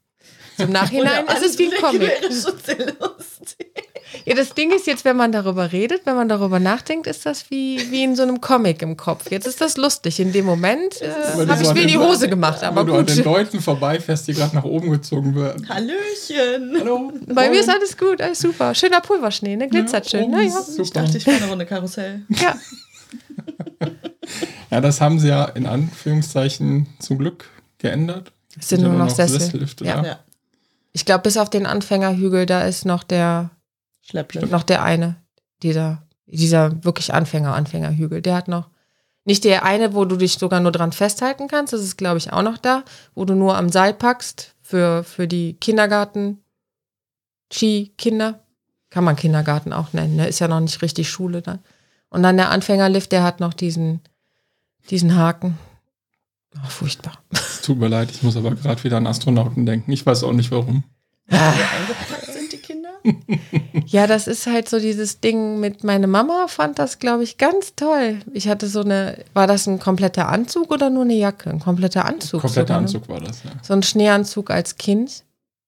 Im Nachhinein ist es wie ein Comic. Wäre schon sehr lustig. Ja, das Ding ist jetzt, wenn man darüber redet, wenn man darüber nachdenkt, ist das wie, wie in so einem Comic im Kopf. Jetzt ist das lustig. In dem Moment äh, habe ich mir in die Hose gemacht, aber Wenn du an den gut. Leuten vorbeifährst, die gerade nach oben gezogen werden. Hallöchen. Hallo. Bei mir ist alles gut, alles super. Schöner Pulverschnee, ne? Glitzert schön. oben Naja. ist Ich dachte, ich fahre eine Runde Karussell. Ja. [LAUGHS] Ja, das haben sie ja in Anführungszeichen zum Glück geändert. Es sind ja nur noch Sessel. Sessellifte Ja. da. Ja. Ich glaube, bis auf den Anfängerhügel, da ist noch der, Schlepplift. noch der eine, dieser, dieser wirklich Anfänger, Anfängerhügel. Der hat noch, nicht der eine, wo du dich sogar nur dran festhalten kannst, das ist, glaube ich, auch noch da, wo du nur am Seil packst für, für die Kindergarten, Ski-Kinder. Kann man Kindergarten auch nennen, ne? Ist ja noch nicht richtig Schule dann. Und dann der Anfängerlift, der hat noch diesen, diesen Haken. Oh, furchtbar. Es tut mir leid, ich muss aber gerade wieder an Astronauten denken. Ich weiß auch nicht warum. Kinder? Ja, das ist halt so dieses Ding mit meine Mama fand das, glaube ich, ganz toll. Ich hatte so eine, war das ein kompletter Anzug oder nur eine Jacke? Ein kompletter Anzug. Kompletter ne? Anzug war das, ja. So ein Schneeanzug als Kind.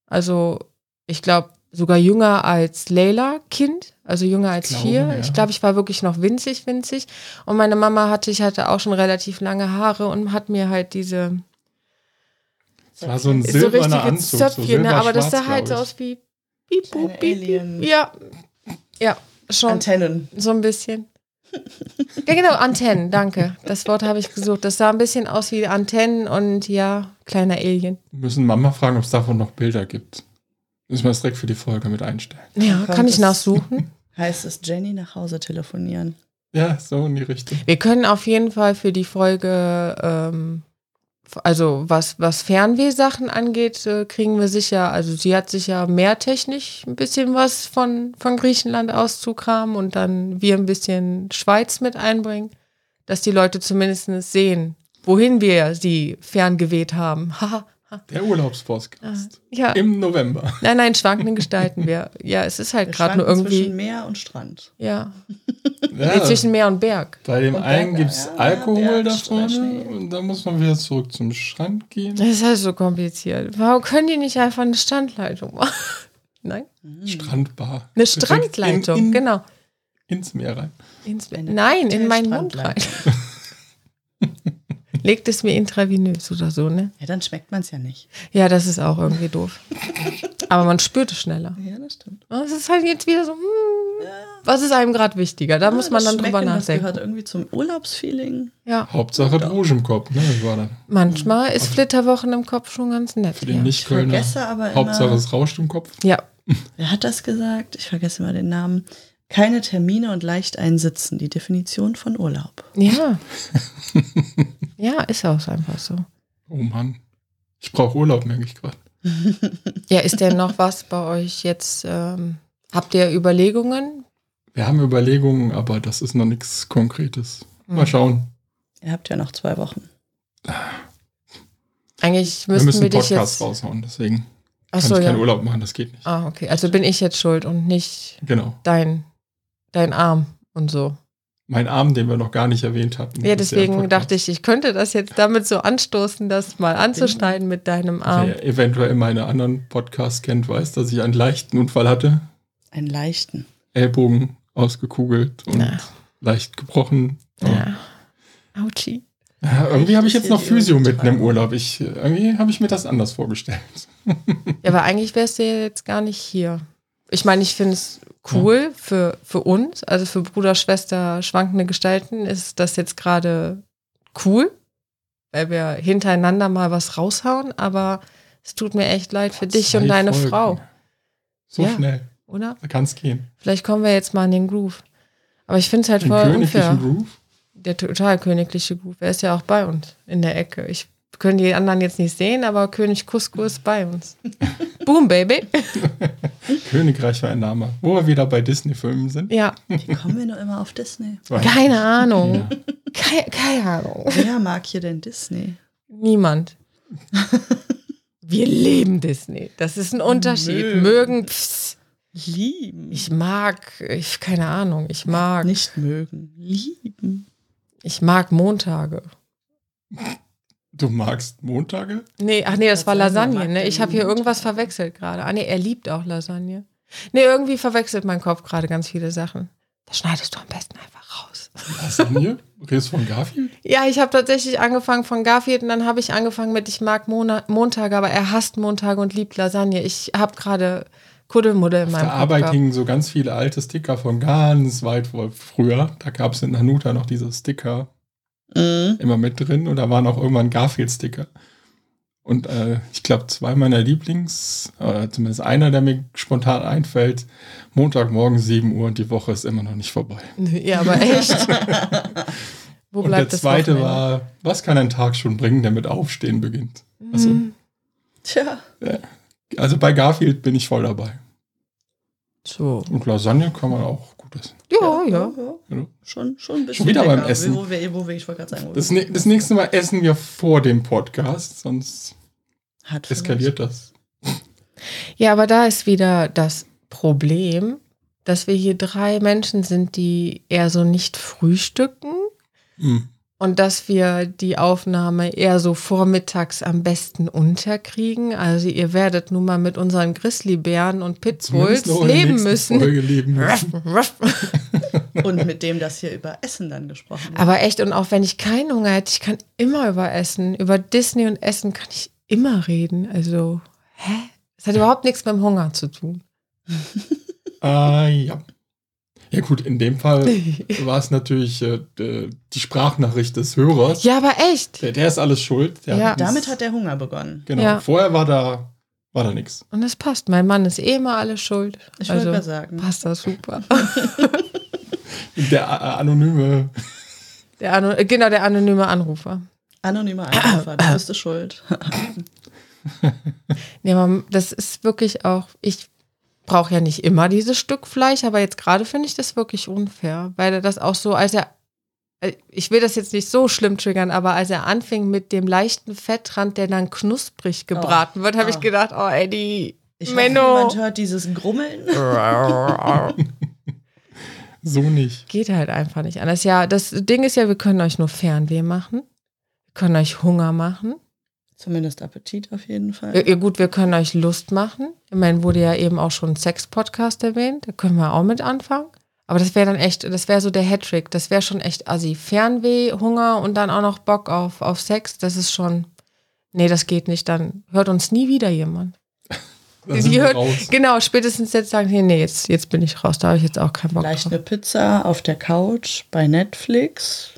Also, ich glaube, sogar jünger als Leila Kind, also jünger als glaube, vier. ja. Ich glaube, ich war wirklich noch winzig, winzig. Und meine Mama hatte, ich hatte auch schon relativ lange Haare und hat mir halt diese Es war so ein so silberner richtige Anzug. Zöpfchen, ne? aber das sah halt so aus wie Piep, piep, Alien. piep. Ja, ja, schon. Antennen. So ein bisschen. Ja, genau, Antennen, danke. Das Wort habe ich gesucht. Das sah ein bisschen aus wie Antennen und ja, kleiner Alien. Wir müssen Mama fragen, ob es davon noch Bilder gibt. Müssen wir das direkt für die Folge mit einstellen. Ja, kommt kann ich nachsuchen. [LAUGHS] Heißt es Jenny nach Hause telefonieren? Ja, so in die Richtung. Wir können auf jeden Fall für die Folge, ähm, also was, was Fernwehsachen angeht, äh, kriegen wir sicher, also sie hat sicher mehr technisch ein bisschen was von, von Griechenland auszukramen und dann wir ein bisschen Schweiz mit einbringen, dass die Leute zumindest sehen, wohin wir sie ferngeweht haben. [LAUGHS] Haha. Der Urlaubspodcast. ja. Im November. Nein, nein, schwankende gestalten wir. Ja, es ist halt gerade nur irgendwie. zwischen Meer und Strand. Ja. [LAUGHS] Ja, Nee, zwischen Meer und Berg. bei dem Und einen gibt es ja, Alkohol Berg, da Schnee. vorne und dann muss man wieder zurück zum Strand gehen. Das ist halt so kompliziert. Warum können die nicht einfach eine Standleitung machen? [LAUGHS] Nein? Strandbar. Eine Strandleitung, in, in, genau. Ins Meer rein. Ins Eine Nein, in meinen Mund rein. [LAUGHS] Legt es mir intravenös oder so, ne? Ja, dann schmeckt man es ja nicht. Ja, das ist auch irgendwie doof. [LAUGHS] Aber man spürt es schneller. Ja, das stimmt. Es ist halt jetzt wieder so, hm, was ist einem gerade wichtiger? Da muss man dann drüber Schmecken, Das nachdenken. gehört irgendwie zum Urlaubsfeeling. Ja, Hauptsache Rouge im Kopf, ne? Das war dann manchmal ist Flitterwochen im Kopf schon ganz nett. für den Ja. Nicht-Kölner. vergesse aber Hauptsache immer- es rauscht im Kopf. ja, [LAUGHS] Wer hat das gesagt? Ich vergesse immer den Namen. Keine Termine und leicht einsitzen. Die Definition von Urlaub. ja. [LAUGHS] ja, ist auch einfach so. Oh Mann. Ich brauche Urlaub, merke ich gerade. [LAUGHS] Ja, ist denn noch was bei euch jetzt? Ähm, habt ihr Überlegungen? Wir haben Überlegungen, aber das ist noch nichts Konkretes. Mal Hm. schauen. Ihr habt ja noch zwei Wochen. Eigentlich Wir müssten müssen wir dich Podcasts jetzt. raushauen, deswegen kann Achso, ich keinen ja. Urlaub machen, das geht nicht. Ah, okay. Also bin ich jetzt schuld und nicht Genau. dein, dein Arm und so. Mein Arm, den wir noch gar nicht erwähnt hatten. Ja, deswegen dachte ich, ich könnte das jetzt damit so anstoßen, das mal anzuschneiden mit deinem Arm. Wer eventuell meine anderen Podcasts kennt, weiß, dass ich einen leichten Unfall hatte. Einen leichten. Ellbogen ausgekugelt und Na. leicht gebrochen. Ja. Autschi. Ja, irgendwie habe ich jetzt noch Physio mitten im. Urlaub. Ich, irgendwie habe ich mir das anders vorgestellt. Ja, aber eigentlich wärst du ja jetzt gar nicht hier. Ich meine, ich finde es cool für, für uns, also für Bruder, Schwester, schwankende Gestalten ist das jetzt gerade cool, weil wir hintereinander mal was raushauen, aber es tut mir echt leid für dich und deine Folgen. Frau, So Ja. schnell. oder? Da kann es gehen. Vielleicht kommen wir jetzt mal in den Groove. Aber ich finde es halt Den voll königlichen unfair. Groove. Der total königliche Groove. Er ist ja auch bei uns in der Ecke. Ich können die anderen jetzt nicht sehen, aber König Cusco ist bei uns. [LAUGHS] Boom, Baby. [LAUGHS] Königreich war ein Name. Wo wir wieder bei Disney-Filmen sind. Ja, Wie kommen wir nur immer auf Disney? keine Ahnung. Ja. Keine, keine Ahnung. Wer mag hier denn Disney? Niemand. Wir leben Disney. Das ist ein Unterschied. Mögen. Mögen, pfs. Lieben. ich mag, ich, keine Ahnung, ich mag, Nicht mögen. Lieben. ich mag Montage. Du magst Montage? Nee, ach nee, das war Lasagne ne? Ich habe hier irgendwas verwechselt gerade. Ah nee, er liebt auch Lasagne. Nee, irgendwie verwechselt mein Kopf gerade ganz viele Sachen. Das schneidest du am besten einfach raus. Lasagne? Redest du von Garfield? [LAUGHS] Ja, ich habe tatsächlich angefangen von Garfield und dann habe ich angefangen mit, ich mag Mona Montage, aber er hasst Montage und liebt Lasagne. Ich habe gerade Kuddelmuddel in Auf meinem der Kopf Arbeit gehabt. hingen so ganz viele alte Sticker von ganz weit vor früher. Da gab es in Hanuta noch diese Sticker Mhm. immer mit drin und da waren auch irgendwann Garfield-Sticker. Und äh, ich glaube, zwei meiner Lieblings, äh, zumindest einer, der mir spontan einfällt, Montagmorgen 7 Uhr und die Woche ist immer noch nicht vorbei. [LAUGHS] Ja, aber echt. [LAUGHS] Wo und bleibt der zweite das Wochenende? war, was kann ein Tag schon bringen, der mit Aufstehen beginnt? Also, Mhm. Tja, also bei Garfield bin ich voll dabei. So. Und Lasagne kann man auch gut essen. Ja, ja. Ja. Schon, schon ein bisschen. Schon wieder beim lecker. Essen. Wo wir, wo wir, ich wollte gerade sagen, wo Das, ne- das nächste Mal essen wir vor dem Podcast, sonst hat eskaliert das. Ja, aber da ist wieder das Problem, dass wir hier drei Menschen sind, die eher so nicht frühstücken Hm. Und dass wir die Aufnahme eher so vormittags am besten unterkriegen. Also ihr werdet nun mal mit unseren Grizzlybären und der leben müssen. Leben müssen. [LAUGHS] [LAUGHS] Und mit dem das hier über Essen dann gesprochen wird. Aber echt, und auch wenn ich keinen Hunger hätte, ich kann immer über Essen. Über Disney und Essen kann ich immer reden. Also, hä? Es hat überhaupt nichts mit dem Hunger zu tun. Ah, ja. Ja gut, in dem Fall [LAUGHS] war es natürlich äh, die Sprachnachricht des Hörers. Ja, aber echt. Der, der ist alles schuld. Der Ja. uns- Damit hat der Hunger begonnen. Genau. Ja. Vorher war da, war da nichts. Und es passt. Mein Mann ist eh immer alles schuld. Ich also gerade sagen. passt das super. [LAUGHS] Der äh, anonyme. Der Ano genau, der anonyme Anrufer. Anonymer Einrufer, du bist es schuld. [LAUGHS] Nee, man, das ist wirklich auch, ich brauche ja nicht immer dieses Stück Fleisch, aber jetzt gerade finde ich das wirklich unfair, weil er das auch so, als er, äh, ich will das jetzt nicht so schlimm triggern, aber als er anfing mit dem leichten Fettrand, der dann knusprig gebraten wird, habe Oh. ich gedacht, oh Eddie, Ich hoffe, Menno. niemand hört dieses Grummeln. [LAUGHS] So nicht. Geht halt einfach nicht anders. Ja, das Ding ist ja, wir können euch nur Fernweh machen. Wir können euch Hunger machen. Zumindest Appetit auf jeden Fall. Ja, gut, wir können euch Lust machen. Ich meine, wurde ja eben auch schon ein Sex-Podcast erwähnt. Da können wir auch mit anfangen. Aber das wäre dann echt, das wäre so der Hattrick. Das wäre schon echt assi. Fernweh, Hunger und dann auch noch Bock auf, auf Sex. Das ist schon, nee, das geht nicht. Dann hört uns nie wieder jemand. [LAUGHS] Wir hört, raus. genau, spätestens jetzt sagen sie, nee, jetzt, jetzt bin ich raus. Da habe ich jetzt auch keinen Bock Vielleicht drauf. eine Pizza auf der Couch bei Netflix.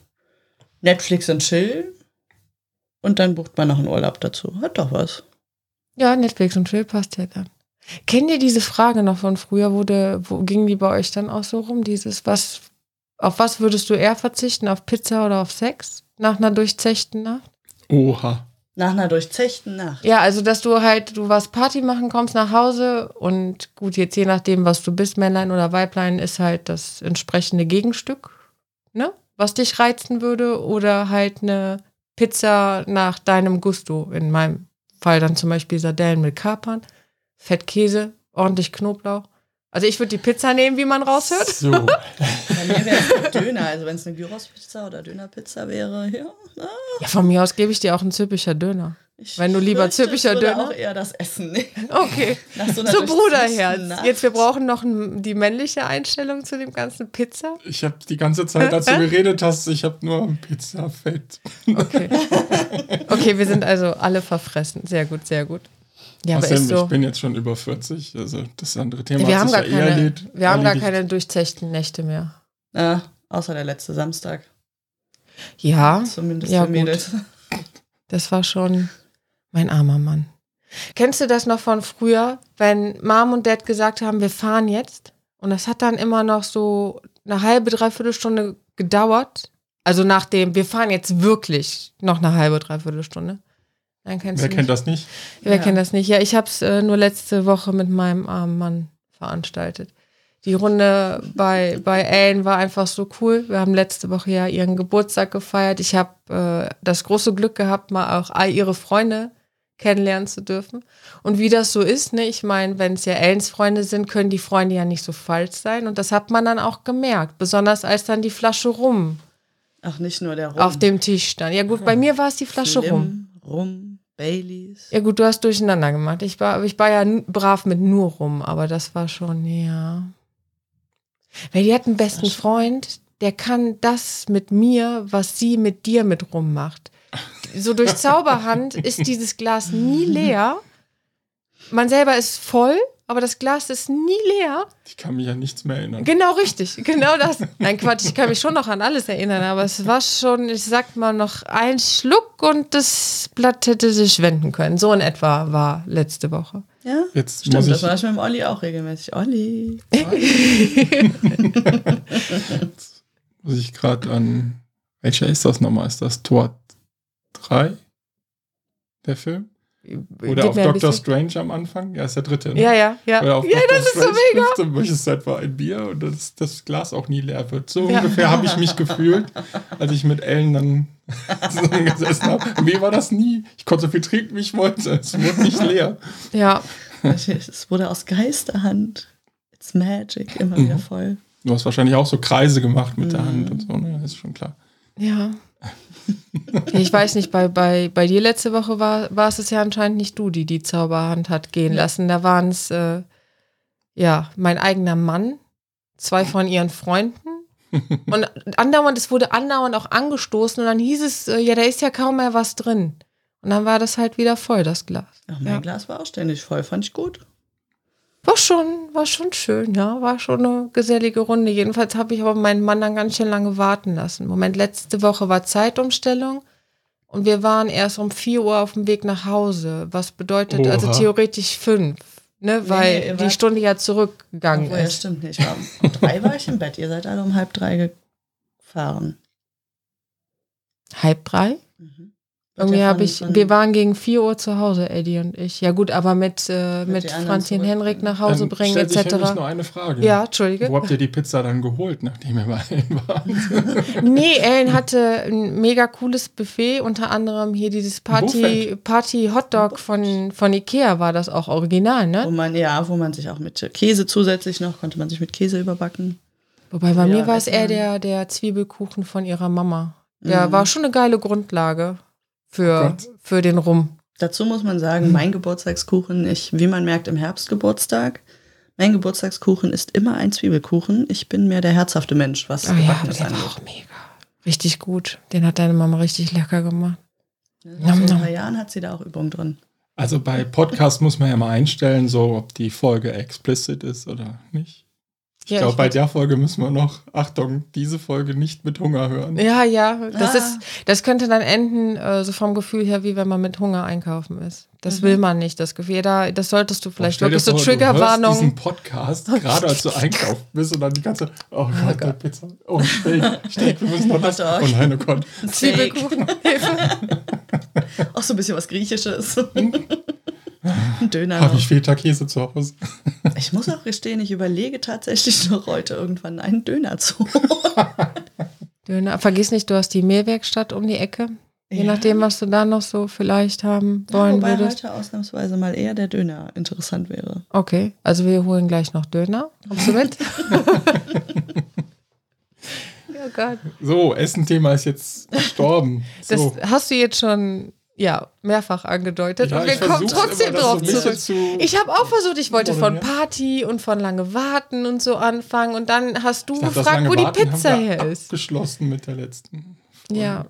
Netflix und Chill. Und dann bucht man noch einen Urlaub dazu. Hat doch was. Ja, Netflix und Chill passt ja dann. Kennt ihr diese Frage noch von früher? Wurde, wo ging die bei euch dann auch so rum? Dieses, was, auf was würdest du eher verzichten? Auf Pizza oder auf Sex? Nach einer durchzechten Nacht? Oha. Nach einer durchzechten Nacht. Ja, also, dass du halt, du was Party machen kommst nach Hause und gut, jetzt je nachdem, was du bist, Männlein oder Weiblein, ist halt das entsprechende Gegenstück, ne? Was dich reizen würde oder halt eine Pizza nach deinem Gusto. In meinem Fall dann zum Beispiel Sardellen mit Kapern, Fettkäse, ordentlich Knoblauch. Also ich würde die Pizza nehmen, wie man raushört. So. [LAUGHS] Bei mir wäre es Döner. Also wenn es eine Gyros-Pizza oder Dönerpizza wäre, ja. ah, Ja, von mir aus gebe ich dir auch einen züppischer Döner. Ich Wenn du lieber würde Döner- auch eher das Essen nehmen. Okay. [LAUGHS] So durchzechten Bruderherz. Nacht. Jetzt, wir brauchen noch die männliche Einstellung zu dem ganzen Pizza. Ich habe die ganze Zeit, als du geredet hast, ich habe nur Pizza-Fett. Okay. Okay, wir sind also alle verfressen. Sehr gut, sehr gut. Ja, aber Außerdem, ist so. ich bin jetzt schon über 40. Also das andere Thema Wir haben, gar ja keine, erledigt. wir haben gar keine durchzechten Nächte mehr. Ah, außer der letzte Samstag. Ja, Zumindest Ja, für Mädels. das war schon mein armer Mann. Kennst du das noch von früher, wenn Mom und Dad gesagt haben, wir fahren jetzt? Und das hat dann immer noch so eine halbe, dreiviertel Stunde gedauert. Also nachdem, wir fahren jetzt wirklich noch eine halbe, dreiviertel Stunde. Dann kennst Wer du kennt nicht. das nicht? Wer Ja. kennt das nicht? Ja, ich habe es äh, nur letzte Woche mit meinem armen Mann veranstaltet. Die Runde bei, bei Ellen war einfach so cool. Wir haben letzte Woche ja ihren Geburtstag gefeiert. Ich habe äh, das große Glück gehabt, mal auch all ihre Freunde kennenlernen zu dürfen. Und wie das so ist, ne, ich meine, wenn es ja Ellens Freunde sind, können die Freunde ja nicht so falsch sein. Und das hat man dann auch gemerkt. Besonders als dann die Flasche rum Ach, nicht nur der Rum. auf dem Tisch stand. Ja gut, bei mir war es die Flasche rum. Schlimm. Rum, Baileys. Ja gut, du hast durcheinander gemacht. Ich war, ich war ja brav mit nur rum, aber das war schon, ja. Weil die hat einen besten Freund, der kann das mit mir, was sie mit dir mit rum macht. So durch Zauberhand ist dieses Glas nie leer. Man selber ist voll, aber das Glas ist nie leer. Ich kann mich an nichts mehr erinnern. Genau richtig, genau das. Nein, Quatsch, ich kann mich schon noch an alles erinnern, aber es war schon, ich sag mal, noch ein Schluck und das Blatt hätte sich wenden können. So in etwa war letzte Woche. Ja, Jetzt stimmt. muss Das ich, war ich mit dem Olli auch regelmäßig. Olli. [LAUGHS] muss ich gerade an. Welcher ist das nochmal? Ist das Tor 3? Der Film? Oder Gib auf mir Doctor Strange am Anfang? Ja, ist der dritte. Ne? Ja, ja, ja. Oder auf Ja, Dr. das ist so Strange mega. trifft, dann möchtest du etwa ein Bier und das, das Glas auch nie leer wird. So Ja. ungefähr habe ich mich gefühlt, als ich mit Ellen dann [LAUGHS] zusammengesessen habe. Wie war das nie? Ich konnte so viel trinken, wie ich wollte. Es wurde nicht leer. Ja, Es wurde aus Geisterhand. It's magic, immer Mhm. wieder voll. Du hast wahrscheinlich auch so Kreise gemacht mit der Mhm. Hand und so, ne? Ist schon klar. ja. Ich weiß nicht, bei, bei, bei dir letzte Woche war, war es ja anscheinend nicht du, die die Zauberhand hat gehen lassen. Da waren es, äh, ja, mein eigener Mann, zwei von ihren Freunden. [LAUGHS] Und andauernd, es wurde andauernd auch angestoßen und dann hieß es, äh, ja, da ist ja kaum mehr was drin. Und dann war das halt wieder voll, das Glas. Ach, mein Ja. Glas war auch ständig voll, fand ich gut. War schon, war schon schön, ja. War schon eine gesellige Runde. Jedenfalls habe ich aber meinen Mann dann ganz schön lange warten lassen. Moment, letzte Woche war Zeitumstellung und wir waren erst um 4 Uhr auf dem Weg nach Hause. Was bedeutet also Oha. theoretisch fünf, ne? Weil nee, die Stunde ja zurückgegangen Obwohl, ja, ist. stimmt nicht. War um [LAUGHS] drei war ich im Bett. Ihr seid alle um halb drei gefahren. Halb drei? Irgendwie habe ich, wir waren gegen 4 Uhr zu Hause, Eddie und ich. Ja gut, aber mit, äh, Mit mit. Henrik nach Hause Dann bringen stellt sich nämlich etc. nur eine Frage. Ja, Entschuldige. Wo habt ihr die Pizza dann geholt, nachdem ihr bei Ellen wart? Nee, Ellen hatte ein mega cooles Buffet, unter anderem hier dieses Party. Party Hotdog von, von Ikea war das auch original, Wo ne? man, ja, wo man sich auch mit Käse zusätzlich noch, konnte man sich mit Käse überbacken. Wobei bei Ja, mir war es eher der, der Zwiebelkuchen von ihrer Mama. Der Mhm. war schon eine geile Grundlage für, Gott. für den Rum. Dazu muss man sagen, mein Geburtstagskuchen, ich, wie man merkt, im Herbst Geburtstag. Mein Geburtstagskuchen ist immer ein Zwiebelkuchen. Ich bin mehr der herzhafte Mensch, was Oh ja, Gebackenes der war angeht. auch mega. Richtig gut. Den hat deine Mama richtig lecker gemacht. Ein nom. paar Jahren hat sie da auch Übung drin. Also bei Podcast muss man ja mal einstellen, so ob die Folge explicit ist oder nicht. Ich Ja, glaube, ich bei würd- der Folge müssen wir noch, Achtung, diese Folge nicht mit Hunger hören. Ja, ja, das Ah. ist, das könnte dann enden, äh, so vom Gefühl her, wie wenn man mit Hunger einkaufen ist. Das Mhm. will man nicht, das Gefühl. Da, das solltest du vielleicht dir wirklich so vor, Du hörst Triggerwarnung. diesen Podcast, [LAUGHS] gerade als du einkaufen bist und dann die ganze, oh Gott, der Pizza, oh Steak, Steak, wir müssen noch das. Oh nein, oh Gott. Zwiebelkuchen. [LAUGHS] Auch so ein bisschen was Griechisches. Ein [LAUGHS] Döner. Habe ich Feta-Käse zu Hause? Ich muss auch gestehen, ich überlege tatsächlich noch heute irgendwann einen Döner zu. [LAUGHS] Döner. Vergiss nicht, du hast die Mehlwerkstatt um die Ecke. Je Ja. nachdem, was du da noch so vielleicht haben Ja, wollen wobei würdest. heute ausnahmsweise mal eher der Döner interessant wäre. Okay, also wir holen gleich noch Döner. Kommst du mit? [LAUGHS] oh Gott. So, Essen-Thema ist jetzt gestorben. Das So. hast du jetzt schon ja, mehrfach angedeutet. Ja, und wir kommen trotzdem immer, so drauf zurück. zu- Ich habe auch versucht, ich wollte von. Party und von lange warten und so anfangen. Und dann hast du Ich gefragt, wo die Pizza her ist. Abgeschlossen mit der letzten. Folge. Ja.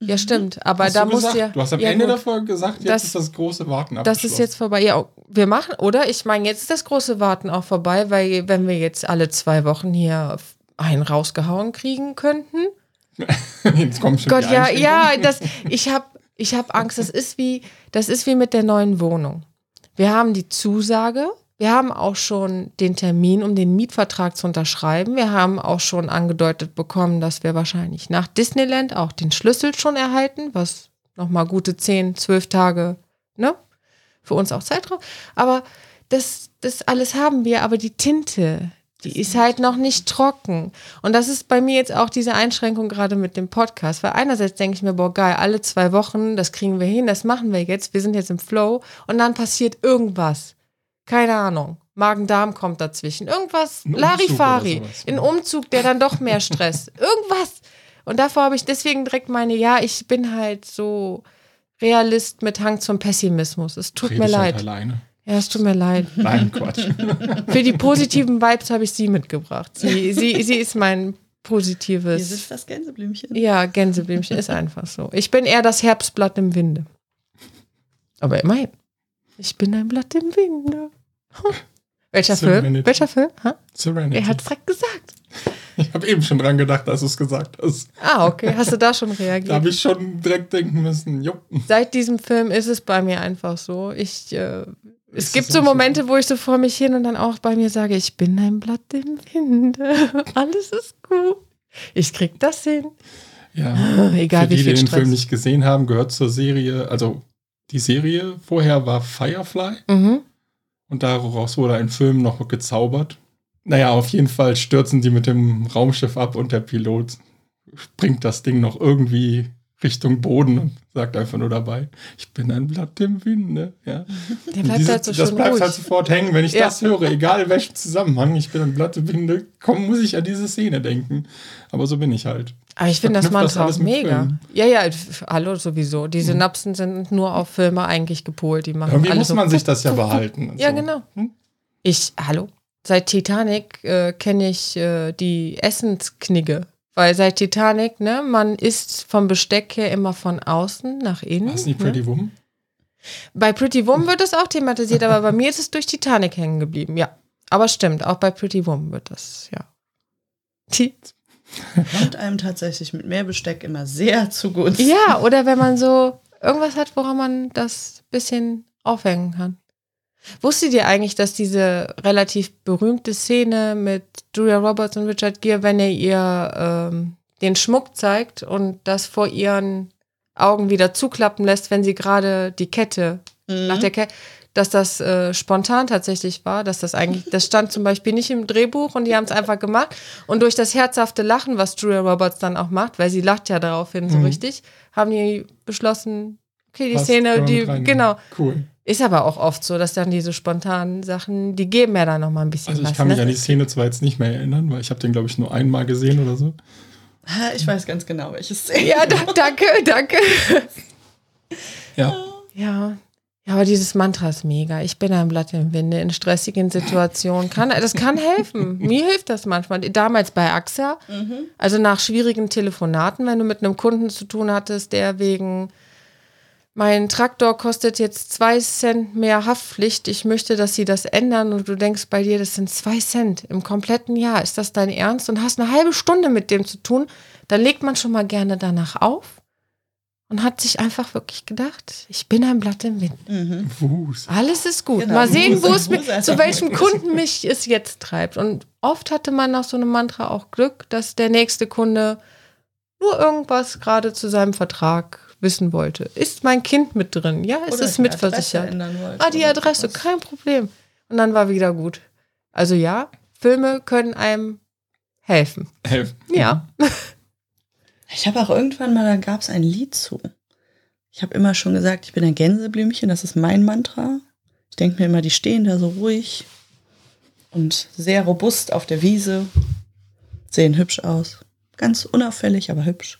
Ja, stimmt. Aber Hast da gesagt? ja. Du hast am ja, Ende gut. davor gesagt, jetzt Das- ist das große Warten Das ist jetzt vorbei. Ja, wir machen, oder? Ich meine, jetzt ist das große Warten auch vorbei, weil wenn wir jetzt alle zwei Wochen hier einen rausgehauen kriegen könnten. [LAUGHS] jetzt kommt schon Gott, ja, ja, das, ich habe ich hab Angst. Das ist, wie, das ist wie mit der neuen Wohnung. Wir haben die Zusage. Wir haben auch schon den Termin, um den Mietvertrag zu unterschreiben. Wir haben auch schon angedeutet bekommen, dass wir wahrscheinlich nach Disneyland auch den Schlüssel schon erhalten, was nochmal gute 10, 12 Tage, ne? Für uns auch Zeitraum. Aber das, das alles haben wir, aber die Tinte, die ist halt noch nicht trocken. Und das ist bei mir jetzt auch diese Einschränkung gerade mit dem Podcast. Weil einerseits denke ich mir, boah, geil, alle zwei Wochen, das kriegen wir hin, das machen wir jetzt, wir sind jetzt im Flow. Und dann passiert irgendwas. Keine Ahnung. Magen-Darm kommt dazwischen. Irgendwas, Ein Larifari. Ein Umzug, der dann doch mehr Stress. [LAUGHS] Irgendwas. Und davor habe ich deswegen direkt meine, ja, ich bin halt so Realist mit Hang zum Pessimismus. Es tut Rede mir halt leid. alleine. Ja, es tut mir leid. Nein, Quatsch. [LAUGHS] Für die positiven Vibes habe ich sie mitgebracht. Sie, sie, sie ist mein Hier positives. sitzt das Gänseblümchen. Ja, Gänseblümchen ist einfach so. Ich bin eher das Herbstblatt im Winde. Aber immerhin. Ich bin ein Blatt im Winde. [LAUGHS] Welcher Film? Serenity. Welcher Film? Ha? Serenity. Er hat direkt gesagt. ich habe eben schon dran gedacht, als du es gesagt hast. Ah, okay. Hast du da schon [LAUGHS] Da reagiert? habe ich schon direkt denken müssen. Jo. Seit diesem Film ist es bei mir einfach so. Ich, äh, es gibt so? Momente, wo ich so vor mich hin und dann auch bei mir sage, ich bin ein Blatt im Winde. [LAUGHS] Alles ist gut. Ich krieg das hin. Ja. [LAUGHS] Egal Für wie die, die viel den Stress. Film nicht gesehen haben, gehört zur Serie, also die Serie vorher war Firefly Mhm. und daraus wurde ein Film noch gezaubert. Naja, auf jeden Fall stürzen die mit dem Raumschiff ab und der Pilot bringt das Ding noch irgendwie Richtung Boden und sagt einfach nur dabei, ich bin ein Blatt im Winde. Ja. Der bleibt diese- halt so das bleibt ruhig. halt sofort hängen, wenn ich Ja. das höre, egal in welchem Zusammenhang, ich bin ein Blatt im Winde, komm, muss ich an diese Szene denken. Aber so bin ich halt. Aber ich finde das das Mantra mit mega. Filmen. Mhm. Ja, ja, hallo sowieso. Die Synapsen sind nur auf Filme eigentlich gepolt. Die machen Irgendwie muss so man sich das ja behalten. Ja, so. genau. Hm? Ich, hallo. Seit Titanic äh, kenne ich äh, die Essensknigge. Weil seit Titanic, ne, man isst vom Besteck her immer von außen nach innen. War es nicht ne? Pretty Woman? Bei Pretty Woman wird das auch thematisiert, aber bei mir ist es durch Titanic hängen geblieben, ja. Aber stimmt, auch bei Pretty Woman wird das, ja. Die, Kommt einem tatsächlich mit mehr Besteck immer sehr zugunsten. ja, oder wenn man so irgendwas hat, woran man das bisschen aufhängen kann. Wusstet ihr eigentlich, dass diese relativ berühmte Szene mit Julia Roberts und Richard Gere, wenn er ihr ähm, den Schmuck zeigt und das vor ihren Augen wieder zuklappen lässt, wenn sie gerade die Kette Mhm. nach der Ke dass das äh, spontan tatsächlich war, dass das eigentlich, [LAUGHS] das stand zum Beispiel nicht im Drehbuch und die haben es einfach gemacht. Und durch das herzhafte Lachen, was Julia Roberts dann auch macht, weil sie lacht ja daraufhin so Mhm. richtig, haben die beschlossen, okay, die Passt, Szene, die, genau. Cool. Ist aber auch oft so, dass dann diese spontanen Sachen, die geben ja dann noch mal ein bisschen Also ich was. kann mich ne? an die Szene zwar jetzt nicht mehr erinnern, weil ich habe den, glaube ich, nur einmal gesehen oder so. [LAUGHS] Ich weiß ganz genau, welche Szene. Ja, da, danke, danke. Ja. Ja. Ja, aber dieses Mantra ist mega. Ich bin ein Blatt im Winde in stressigen Situationen. Kann, das kann helfen. Mir hilft das manchmal. Damals bei AXA, Mhm. also nach schwierigen Telefonaten, wenn du mit einem Kunden zu tun hattest, der wegen mein Traktor kostet jetzt zwei Cent mehr Haftpflicht. Ich möchte, dass sie das ändern und du denkst bei dir, das sind zwei Cent im kompletten Jahr. Ist das dein Ernst? Und hast eine halbe Stunde mit dem zu tun, dann legt man schon mal gerne danach auf und hat sich einfach wirklich gedacht, ich bin ein Blatt im Wind. Mhm. Alles ist gut. Genau, mal sehen, wo es ist zu welchem. Kunden mich es jetzt treibt. Und oft hatte man nach so einem Mantra auch Glück, dass der nächste Kunde nur irgendwas gerade zu seinem Vertrag wissen wollte. Ist mein Kind mit drin? Ja, ist Oder es die mitversichert? Ah, die Adresse, sowas. kein Problem. Und dann war wieder gut. Also ja, Filme können einem helfen. Helf. Ja. Ich habe auch irgendwann mal, da gab es ein Lied zu. Ich habe immer schon gesagt, ich bin ein Gänseblümchen, das ist mein Mantra. Ich denke mir immer, die stehen da so ruhig und sehr robust auf der Wiese, sehen hübsch aus. Ganz unauffällig, aber hübsch.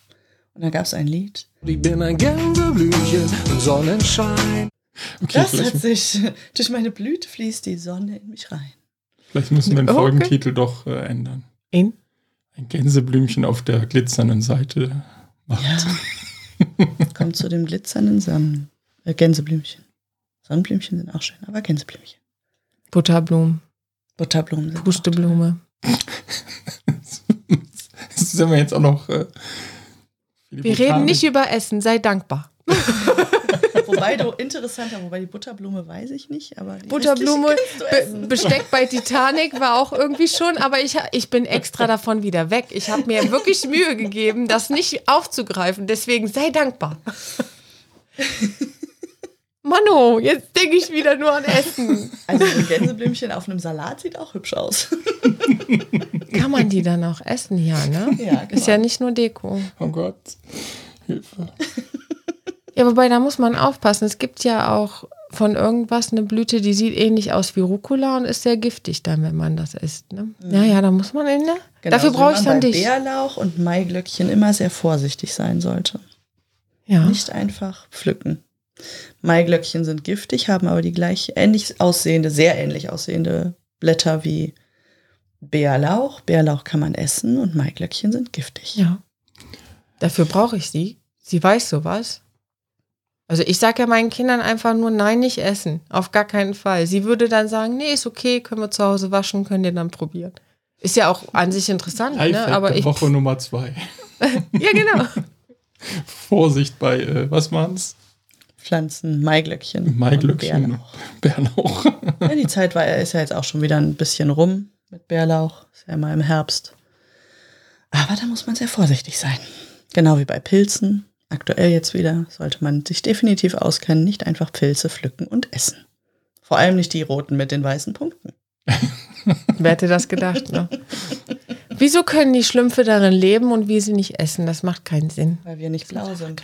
Und da gab es ein Lied. Ich bin ein Gänseblümchen im Sonnenschein. Okay, Das hat sich, [LAUGHS] durch meine Blüte fließt die Sonne in mich rein. vielleicht müssen wir den Okay. Folgentitel doch äh, ändern. In? Ein Gänseblümchen auf der glitzernden Seite macht. Ja. [LAUGHS] Kommt zu dem glitzernden Sonnen, äh, Gänseblümchen. Sonnenblümchen sind auch schön, aber Gänseblümchen. Butterblumen, Butterblumen sind Pusteblume. [LAUGHS] sind wir jetzt auch noch. Äh, Wir reden nicht über Essen, sei dankbar. [LAUGHS] Wobei du interessanter, wobei die Butterblume weiß ich nicht, aber die Butterblume, Be. Besteck bei [LAUGHS] Titanic war auch irgendwie schon, aber ich, ich bin extra davon wieder weg. Ich habe mir wirklich Mühe gegeben, das nicht aufzugreifen. Deswegen sei dankbar. [LAUGHS] Mano, jetzt denke ich wieder nur an Essen. [LAUGHS] Also so ein Gänseblümchen auf einem Salat sieht auch hübsch aus. [LAUGHS] Kann man die dann auch essen? Ja, ne? Ja, Ist ja nicht nur Deko. Oh Gott. Hilfe. Ja, wobei, da muss man aufpassen. Es gibt ja auch von irgendwas eine Blüte, die sieht ähnlich aus wie Rucola und ist sehr giftig dann, wenn man das isst. Ne? Ja, ja, da muss man in, ne? Dafür so wie brauche ich man dann bei dich. Bärlauch und Maiglöckchen immer sehr vorsichtig sein sollte. Ja. Nicht einfach pflücken. Maiglöckchen sind giftig, haben aber die gleich ähnlich aussehende, sehr ähnlich aussehende Blätter wie Bärlauch. Bärlauch kann man essen und Maiglöckchen sind giftig. Ja. Dafür brauche ich sie. Sie weiß sowas. Also ich sage ja meinen Kindern einfach nur, nein, nicht essen. Auf gar keinen Fall. Sie würde dann sagen, nee, ist okay, können wir zu Hause waschen, können den dann probieren. Ist ja auch an sich interessant, ne? Lifehack Aber der ich. Woche Nummer zwei. [LAUGHS] Ja, genau. [LAUGHS] Vorsicht bei, äh, was waren's? Pflanzen, Maiglöckchen. und Maiglöckchen, Bärlauch. Bärlauch. Ja, die Zeit war, ist ja jetzt auch schon wieder ein bisschen rum mit Bärlauch. Ist ja immer im Herbst. Aber da muss man sehr vorsichtig sein. Genau wie bei Pilzen. Aktuell jetzt wieder sollte man sich definitiv auskennen, nicht einfach Pilze pflücken und essen. Vor allem nicht die roten mit den weißen Punkten. [LAUGHS] Wer hätte das gedacht, ne? Wieso können die Schlümpfe darin leben und wir sie nicht essen? Das macht keinen Sinn. Weil wir nicht blau sind.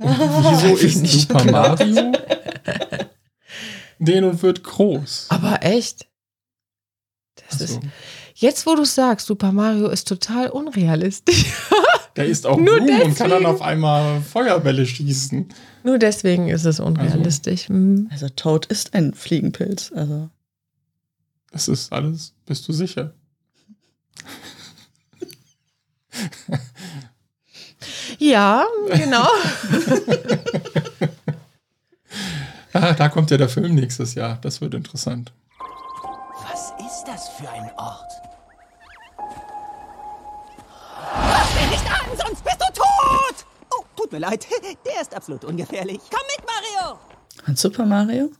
[LAUGHS] Wieso ist nicht Super. Mario [LAUGHS] den und wird groß? Aber echt? Das ist, Also, jetzt, wo du sagst, Super Mario ist total unrealistisch. [LAUGHS] der isst auch Nur Blumen und kann dann deswegen. auf einmal Feuerbälle schießen. Nur deswegen ist es unrealistisch. Mhm. Also Toad ist ein Fliegenpilz. Also Das ist alles, bist du sicher? Ja, genau. [LAUGHS] Ah, da kommt ja der Film nächstes Jahr. Das wird interessant. Was ist das für ein Ort? Fass den nicht an, sonst bist du tot! Oh, tut mir leid. [LAUGHS] Der ist absolut ungefährlich. Komm mit, Mario! und Super Mario?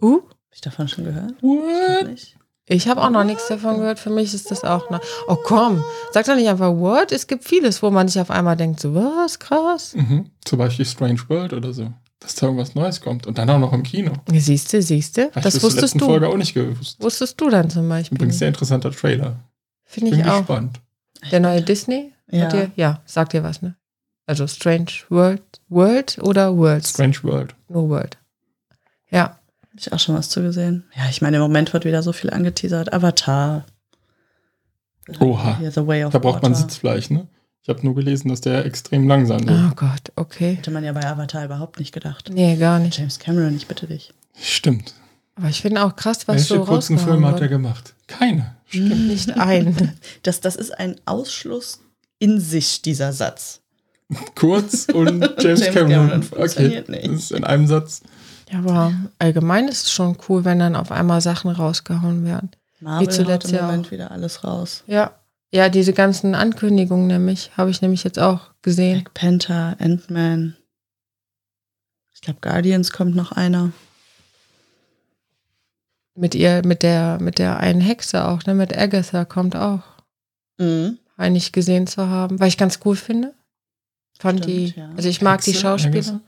Uh, Hab ich davon schon gehört? What? Nicht? Ich habe auch noch nichts davon gehört. Für mich ist das auch noch. Oh komm, sag doch nicht einfach What. Es gibt vieles, wo man sich auf einmal denkt, so was, krass. Mhm. Zum Beispiel Strange World oder so. Dass da irgendwas Neues kommt. Und dann auch noch im Kino. Siehste, siehste. Hab ich Das wusstest du. Folge auch nicht gewusst. Wusstest du dann zum Beispiel. Übrigens sehr interessanter Trailer. Finde Bin ich auch. gespannt. Der neue Disney? Ja. Hat dir, ja, sagt dir was, ne? Also Strange World, World oder Worlds? Strange World. Nur World. Ich auch schon was zu gesehen. Ja, ich meine, im Moment wird wieder so viel angeteasert. Avatar. Oha. Hier, The Way of Da braucht man Water. Sitzfleisch, ne? Ich habe nur gelesen, dass der extrem langsam wird. Oh Gott, okay. Hätte man ja bei Avatar überhaupt nicht gedacht. Nee, gar nicht. James Cameron, ich bitte dich. Stimmt. Aber ich finde auch krass, was Welche so kurzen Filme hat er gemacht? Keine. Stimmt. Nicht ein. [LAUGHS] Das, das ist ein Ausschluss in sich, dieser Satz. Kurz und [LAUGHS] James, James Cameron. Cameron Okay. Das ist in einem Satz. Ja, aber allgemein ist es schon cool, wenn dann auf einmal Sachen rausgehauen werden. Marvel zuletzt haut im ja Moment auch. wieder alles raus. Ja. Ja, diese ganzen Ankündigungen nämlich, habe ich nämlich jetzt auch gesehen. Black Panther, Ant-Man. Ich glaube, Guardians kommt noch einer. Mit ihr, mit der, mit der einen Hexe auch, ne? Mit Agatha kommt auch. Mhm. Eigentlich gesehen zu haben, weil ich ganz cool finde. Fand Stimmt, die, ja. also ich mag die Hexe, Schauspieler.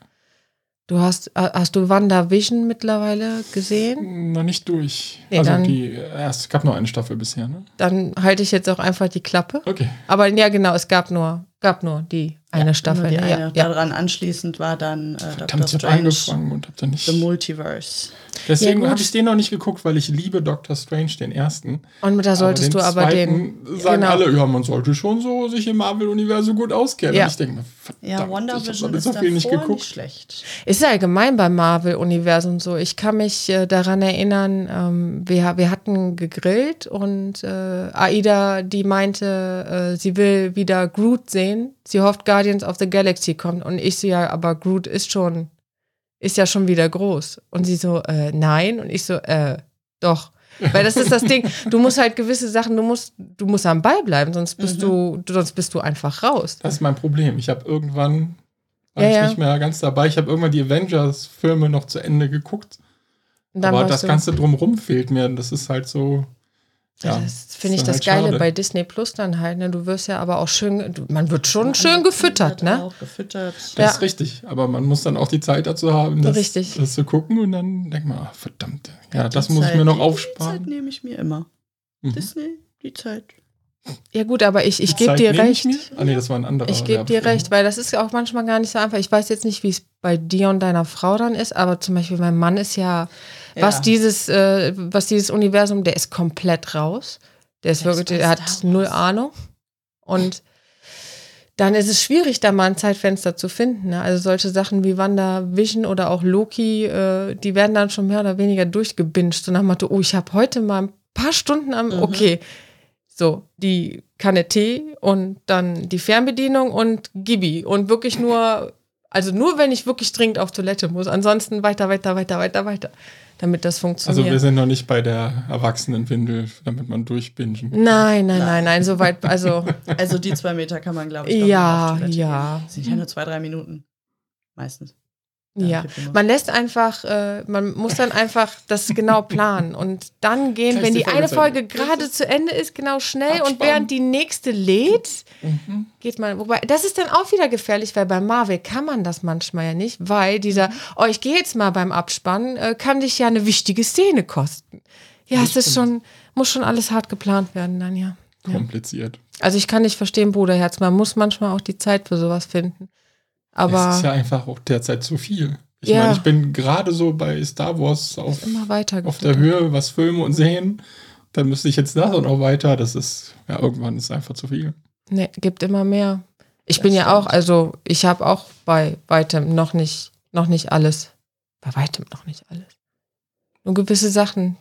Du hast, äh, hast du WandaVision mittlerweile gesehen? Noch nicht durch. Nee, also dann- die, es gab nur eine Staffel bisher, ne? Dann halte ich jetzt auch einfach die Klappe. Okay. Aber ja, genau, es gab nur, gab nur die eine Ja, Staffel. Die ne? eine. Ja. Daran anschließend war dann äh, Verdammt, ich habe Strange, angefangen und habe dann nicht. The Multiverse. Deswegen Ja, habe ich den noch nicht geguckt, weil ich liebe Doctor Strange, den ersten. Und da solltest du den aber den. Sagen genau. alle, ja, man sollte schon so sich im Marvel-Universum gut auskennen. Ja. Und ich denke mir, verdammt, Ja, ich habe WandaVision so ist viel nicht geguckt. nicht schlecht. Ist ja allgemein beim Marvel-Universum so. Ich kann mich äh, daran erinnern, ähm, wir, wir hatten gegrillt und äh, Aida, die meinte, äh, sie will wieder Groot sehen. Sie hofft, Guardians of the Galaxy kommt. Und ich so, ja, aber Groot ist schon, ist ja schon wieder groß. Und sie so, äh, nein. Und ich so, äh, doch. Weil das ist das Ding. Du musst halt gewisse Sachen, du musst, du musst am Ball bleiben, sonst bist Mhm. du, sonst bist du einfach raus. Das ist mein Problem. Ich habe irgendwann, war Ja, ich ja. nicht mehr ganz dabei, ich habe irgendwann die Avengers-Filme noch zu Ende geguckt. Aber das Ganze drumrum fehlt mir. Das ist halt so. Ja, das finde ich das halt Geile schade. bei Disney Plus dann halt. Ne? Du wirst ja aber auch schön, du, man wird schon Man schön gefüttert, ne? Auch gefüttert. Das Ja. ist richtig. Aber man muss dann auch die Zeit dazu haben, das, Richtig. das zu gucken und dann denkt man, ach, verdammt. Ja, das Die muss ich mir noch Die Zeit aufsparen. nehme ich mir immer. Mhm. Disney, die Zeit. Ja gut, aber ich, ich gebe dir recht. Ich, mir? ah, nee, das war ein anderer. Ich gebe dir recht, weil das ist ja auch manchmal gar nicht so einfach. Ich weiß jetzt nicht, wie es bei dir und deiner Frau dann ist, aber zum Beispiel mein Mann ist ja, was Ja. dieses, äh, was dieses Universum, der ist komplett raus. Der ist Der ist wirklich, bei der hat null Ahnung. Und dann ist es schwierig, da mal ein Zeitfenster zu finden. Ne? Also solche Sachen wie WandaVision oder auch Loki, äh, die werden dann schon mehr oder weniger durchgebinged. So nach dem Motto, oh, ich habe heute mal ein paar Stunden am, Mhm. So, die Kanne Tee und dann die Fernbedienung und Gibi. Und wirklich nur, also nur wenn ich wirklich dringend auf Toilette muss. Ansonsten weiter, weiter, weiter, weiter, weiter. Damit das Also funktioniert. wir sind noch nicht bei der Erwachsenenwindel, damit man durchbingen. nein, nein, nein, nein, so weit, also Also die zwei Meter kann man, glaube ich, doch Ja, ja. gehen. Sind ja nur zwei, drei Minuten. Meistens. Ja, muss. man lässt einfach, äh, man muss dann einfach das genau planen und dann gehen, wenn die eine Folge gerade zu Ende ist, genau schnell und Abspann. während die nächste lädt, Mhm. geht man, wobei, das ist dann auch wieder gefährlich, weil bei Marvel kann man das manchmal ja nicht, weil dieser, oh, ich gehe jetzt mal beim Abspann, äh, kann dich ja eine wichtige Szene kosten. Ja, es ist schon, muss schon alles hart geplant werden dann, ja. Kompliziert. Also ich kann nicht verstehen, Bruderherz, man muss manchmal auch die Zeit für sowas finden. Aber es ist ja einfach auch derzeit zu viel. Ich Ja. meine, ich bin gerade so bei Star Wars auf, immer weiter. auf der Höhe, was Filme und sehen. Dann müsste ich jetzt das und auch weiter. Das ist, ja, irgendwann ist es einfach zu viel. Nee, gibt immer mehr. Ich Das bin ja auch, also ich habe auch bei weitem noch nicht, noch nicht alles. Bei weitem noch nicht alles. Nur gewisse Sachen.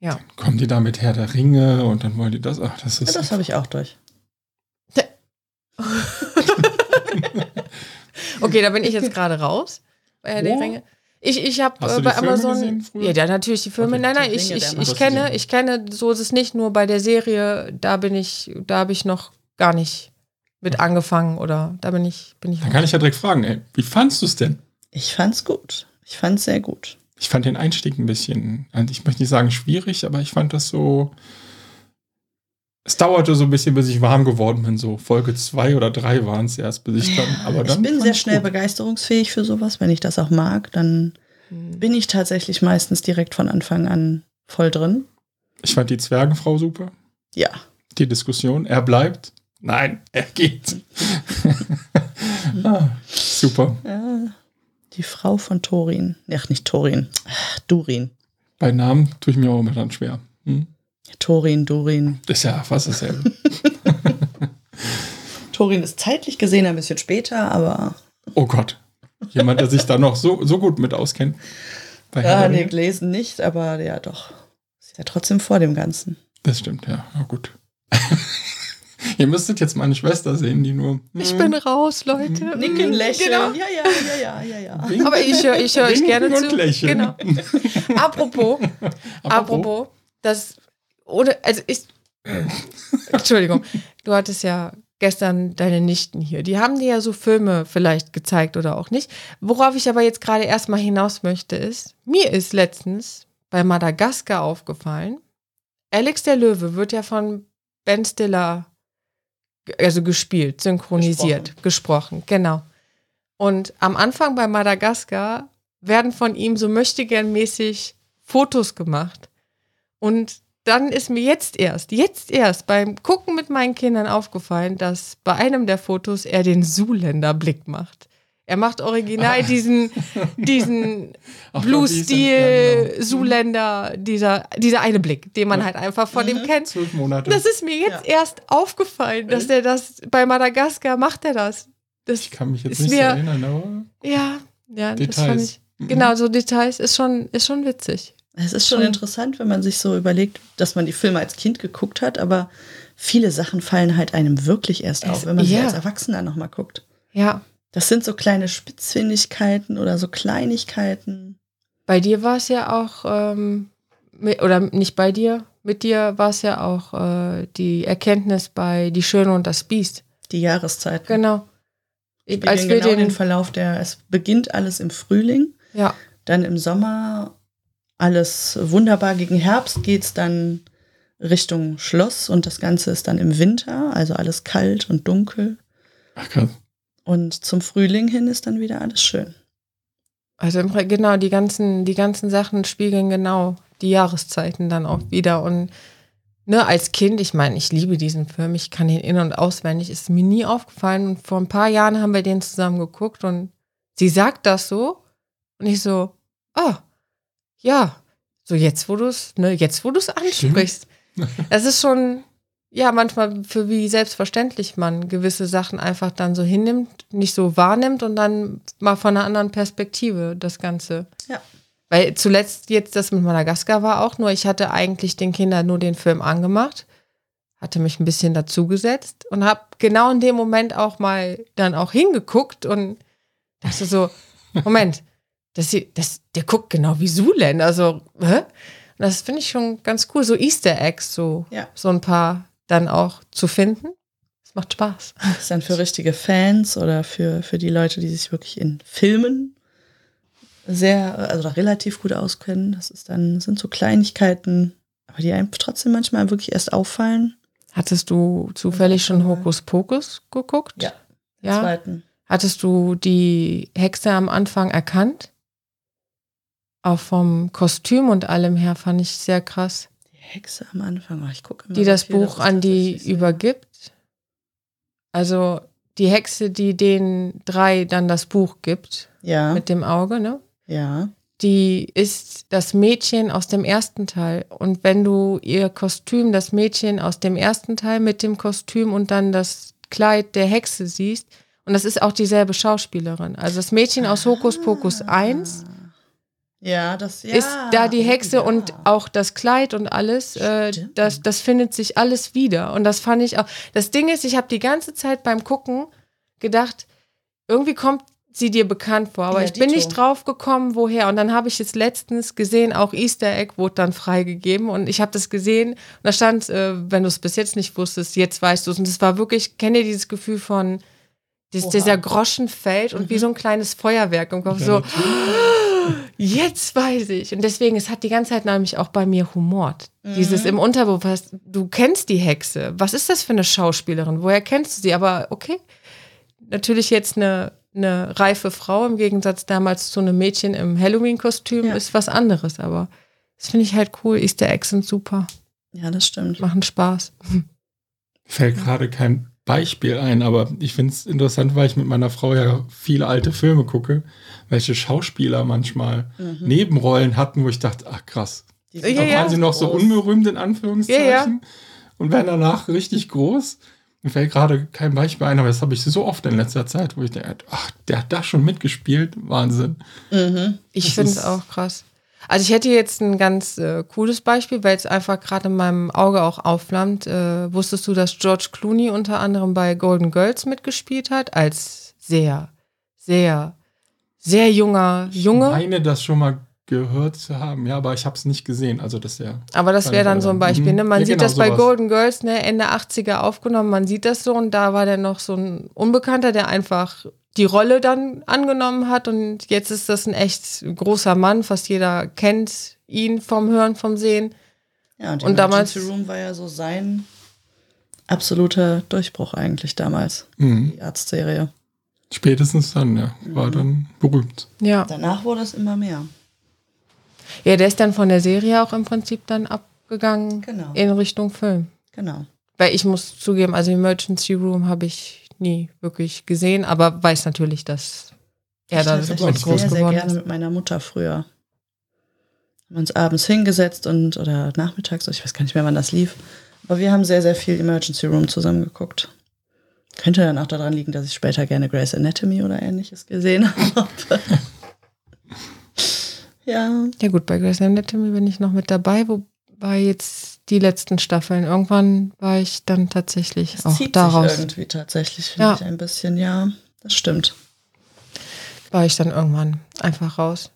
Ja. Kommen die da mit Herr der Ringe und dann wollen die das. Ach, das Ja, ist. das habe ich auch durch. [LAUGHS] Okay, da bin ich jetzt gerade raus. Bei Herr der Wo? Ringe. Ich, ich habe äh, bei Amazon. ja, ja, natürlich die Filme. Okay. Nein, nein, ich, ich, der ich kenne, ich kenne, so ist es nicht nur bei der Serie, da bin ich, da habe ich noch gar nicht mit angefangen oder da bin ich, bin ich. Dann kann ich ja direkt fragen, ey, wie fandst du es denn? Ich fand's gut. Ich fand's sehr gut. Ich fand den Einstieg ein bisschen, also ich möchte nicht sagen schwierig, aber ich fand das so. Es dauerte so ein bisschen, bis ich warm geworden bin. So Folge zwei oder drei waren es erst, bis ich dann. Aber dann ich bin sehr schnell gut. begeisterungsfähig für sowas. Wenn ich das auch mag, dann Hm. bin ich tatsächlich meistens direkt von Anfang an voll drin. Ich fand die Zwergenfrau super. Ja. Die Diskussion. Er bleibt. Nein, er geht. [LAUGHS] ah, super. ja. Die Frau von Thorin. Ach, nicht Thorin. Ach, Durin. Bei Namen tue ich mir auch immer dann schwer. Hm? Thorin, Durin. Das ist ja fast dasselbe. [LAUGHS] Thorin ist zeitlich gesehen ein bisschen später, aber oh Gott. Jemand, der sich da noch so, so gut mit auskennt. Bei ja, der nee, gelesen nicht, aber ja doch. Ist ja trotzdem vor dem Ganzen. Das stimmt, ja. ja gut. [LAUGHS] Ihr müsstet jetzt meine Schwester sehen, die nur. Ich bin raus, Leute. Nicken, lächeln. Genau. Ja, ja, ja, ja, ja, ja. Winken- Aber ich höre ich hör euch gerne und zu. lächeln. Genau. [LAUGHS] Apropos, apropos, das oder also ich Entschuldigung, du hattest ja gestern deine Nichten hier. Die haben dir ja so Filme vielleicht gezeigt oder auch nicht. Worauf ich aber jetzt gerade erstmal hinaus möchte ist, mir ist letztens bei Madagaskar aufgefallen, Alex der Löwe wird ja von Ben Stiller also gespielt, synchronisiert, gesprochen, genau. Und am Anfang bei Madagaskar werden von ihm so möchtegernmäßig Fotos gemacht. Und dann ist mir jetzt erst, jetzt erst beim Gucken mit meinen Kindern aufgefallen, dass bei einem der Fotos er den Zuländer-Blick macht. Er macht original diesen, [LAUGHS] diesen Ach, Blue-Stil, ja, genau. Zuländer, dieser, dieser eine Blick, den man halt einfach von dem kennt. Zwölf Monate. Das ist mir jetzt erst aufgefallen, dass der das bei Madagaskar macht er das. Das ich kann mich jetzt nicht so mir- erinnern, aber. ja, ja, das Details. fand ich. Mhm. Genau, so Details ist schon, ist schon witzig. Es ist schon interessant, wenn man sich so überlegt, dass man die Filme als Kind geguckt hat, aber viele Sachen fallen halt einem wirklich erst Es- auf, wenn man sie ja. als Erwachsener nochmal guckt. Ja, Das sind so kleine Spitzfindigkeiten oder so Kleinigkeiten. bei dir war es ja auch, ähm, mit, oder nicht bei dir, mit dir war es ja auch äh, die Erkenntnis bei Die Schöne und das Biest. Die Jahreszeiten. Genau. Ich, als wir genau den, den, Verlauf der, es beginnt alles im Frühling, ja, dann im Sommer alles wunderbar. Gegen Herbst geht es dann Richtung Schloss und das Ganze ist dann im Winter, also alles kalt und dunkel. Ach krass. Und zum Frühling hin ist dann wieder alles schön. also genau, die ganzen, die ganzen Sachen spiegeln genau die Jahreszeiten dann auch wieder. Und ne, als Kind, ich meine, ich liebe diesen Film, ich kann ihn in- und auswendig, ist mir nie aufgefallen. Und vor ein paar Jahren haben wir den zusammen geguckt und sie sagt das so. Und ich so, ah, ja, so jetzt, wo du es, ne, jetzt, wo du es ansprichst. Das ist schon, ja, manchmal für wie selbstverständlich man gewisse Sachen einfach dann so hinnimmt, nicht so wahrnimmt und dann mal von einer anderen Perspektive das Ganze. Ja. Weil zuletzt jetzt das mit Madagaskar war auch nur, ich hatte eigentlich den Kindern nur den Film angemacht, hatte mich ein bisschen dazugesetzt und habe genau in dem Moment auch mal dann auch hingeguckt und dachte so, Moment, das, hier- das, der guckt genau wie Zulen, also, hä? Das finde ich schon ganz cool, so Easter Eggs, so, Ja. so ein paar dann auch zu finden. Es macht Spaß. Das [LAUGHS] ist dann für richtige Fans oder für, für die Leute, die sich wirklich in Filmen sehr, also relativ gut auskennen. Das ist dann, sind so Kleinigkeiten, aber die einem trotzdem manchmal wirklich erst auffallen. Hattest du zufällig schon Hokus Pokus geguckt? Ja. Ja. zweiten. Hattest du die Hexe am Anfang erkannt? Auch vom Kostüm und allem her fand ich sehr krass. Die Hexe am Anfang, oh, ich gucke Die das Buch an die übergibt. Also die Hexe, die den drei dann das Buch gibt, Ja, mit dem Auge, ne? ja. die ist das Mädchen aus dem ersten Teil. Und wenn du ihr Kostüm, das Mädchen aus dem ersten Teil mit dem Kostüm und dann das Kleid der Hexe siehst, und das ist auch dieselbe Schauspielerin. Also das Mädchen aus Hokus Pokus 1 Ja, das ja, ist da die Hexe ja. und auch das Kleid und alles, äh, das, das findet sich alles wieder. Und das fand ich auch. Das Ding ist, ich habe die ganze Zeit beim Gucken gedacht, irgendwie kommt sie dir bekannt vor, aber Ja, ich bin dito. nicht drauf gekommen, woher. Und dann habe ich jetzt letztens gesehen, auch Easter Egg wurde dann freigegeben und ich habe das gesehen und da stand, äh, wenn du es bis jetzt nicht wusstest, jetzt weißt du es. Und es war wirklich, kennt ihr dieses Gefühl von, dies, Oha. dieser Groschen fällt und wie so ein kleines Feuerwerk im Kopf, so, [GASPS] Jetzt weiß ich. Und deswegen, es hat die ganze Zeit nämlich auch bei mir humort. Dieses im Unterbewusstsein, du kennst die Hexe. Was ist das für eine Schauspielerin? Woher kennst du sie? Aber okay, natürlich jetzt eine, eine reife Frau im Gegensatz damals zu einem Mädchen im Halloween-Kostüm Ja. ist was anderes. Aber das finde ich halt cool. Easter Eggs sind super, Ja, das stimmt. machen Spaß. Fällt gerade kein Beispiel ein, aber ich finde es interessant, weil ich mit meiner Frau ja viele alte Filme gucke, welche Schauspieler manchmal Nebenrollen hatten, wo ich dachte, ach krass. Ja, Da ja. waren sie noch so unberühmt in Anführungszeichen Ja, ja. und werden danach richtig groß. Mir fällt gerade kein Beispiel ein, aber das habe ich so oft in letzter Zeit, wo ich denke, ach, der hat da schon mitgespielt. Wahnsinn. Mhm. Ich finde es auch krass. Also ich hätte jetzt ein ganz äh, cooles Beispiel, weil es einfach gerade in meinem Auge auch aufflammt. Äh, wusstest du, dass George Clooney unter anderem bei Golden Girls mitgespielt hat? Als sehr, sehr, sehr junger Ich Junge. meine, das schon mal gehört zu haben, ja, aber ich habe es nicht gesehen. Also das ja. Aber das wäre dann so ein Beispiel. Ne? Man Ja, sieht genau, das bei sowas. Golden Girls, ne? Ende 80er aufgenommen, man sieht das so und da war der noch so ein Unbekannter, der einfach die Rolle dann angenommen hat und jetzt ist das ein echt großer Mann, fast jeder kennt ihn vom Hören, vom Sehen. Ja, und, Und damals- Emergency Room war ja so sein absoluter Durchbruch eigentlich damals, Mhm. die Arztserie. Spätestens dann, ja. War dann berühmt. Ja. Danach wurde es immer mehr. Ja, der ist dann von der Serie auch im Prinzip dann abgegangen Genau. in Richtung Film. Genau. Weil ich muss zugeben, also Emergency Room habe ich nie wirklich gesehen, aber weiß natürlich, dass er da ich mit tatsächlich groß sehr, sehr geworden gerne ist. mit meiner Mutter früher. Haben uns abends hingesetzt und oder nachmittags, ich weiß gar nicht mehr, wann das lief. Aber wir haben sehr, sehr viel Emergency Room zusammen geguckt. Könnte dann auch daran liegen, dass ich später gerne Grey's Anatomy oder ähnliches gesehen [LAUGHS] habe. ja. Ja gut, bei Grey's Anatomy bin ich noch mit dabei, wobei jetzt die letzten Staffeln, irgendwann war ich dann tatsächlich Das auch zieht daraus, sich irgendwie tatsächlich, finde Ja. ich ein bisschen, ja. Das stimmt. war ich dann irgendwann einfach raus.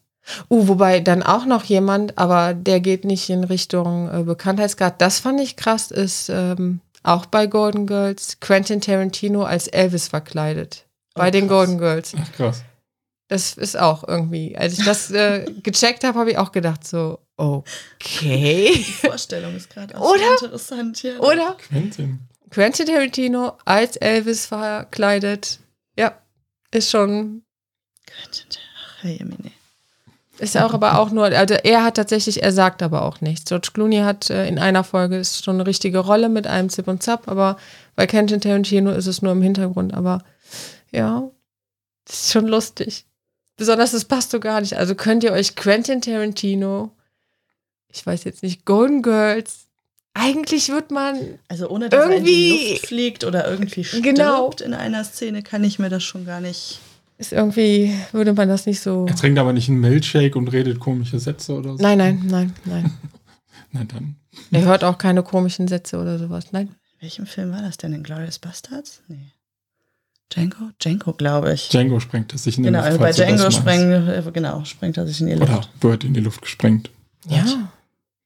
Uh, wobei dann auch noch jemand, aber der geht nicht in Richtung äh, Bekanntheitsgrad. Das fand ich krass, ist ähm, auch bei Golden Girls Quentin Tarantino als Elvis verkleidet. Bei Oh, den. Golden Girls. Ach krass. Das ist auch irgendwie, als ich das äh, [LAUGHS] gecheckt habe, habe ich auch gedacht so, okay. Die Vorstellung ist gerade auch Oder? so interessant. Ja. Oder? Quentin. Quentin Tarantino als Elvis verkleidet. Ja, ist schon Ach, hey, Jemine. Ist auch aber auch nur, also er hat tatsächlich, er sagt aber auch nichts. George Clooney hat äh, in einer Folge ist schon eine richtige Rolle mit einem Zip und Zap, aber bei Quentin Tarantino ist es nur im Hintergrund. Aber ja, das ist schon lustig. Besonders das passt so gar nicht. Also könnt ihr euch Quentin Tarantino, ich weiß jetzt nicht, Golden Girls eigentlich wird man Also ohne dass er in die Irgendwie- Luft fliegt oder irgendwie stirbt Genau. in einer Szene, kann ich mir das schon gar nicht. ist irgendwie, würde man das nicht so. Er trinkt aber nicht einen Milkshake und redet komische Sätze oder so. Nein, nein, nein, nein. [LAUGHS] Na dann. Er hört auch keine komischen Sätze oder sowas. Nein. In welchem Film war das denn? In Glorious Bastards? Nee. Django? Django, glaube ich. Django sprengt es sich in die genau, Luft. also bei Django sprengt, äh, genau, sprengt er sich in die Luft. Oder wird in die Luft gesprengt. Ja. [LAUGHS]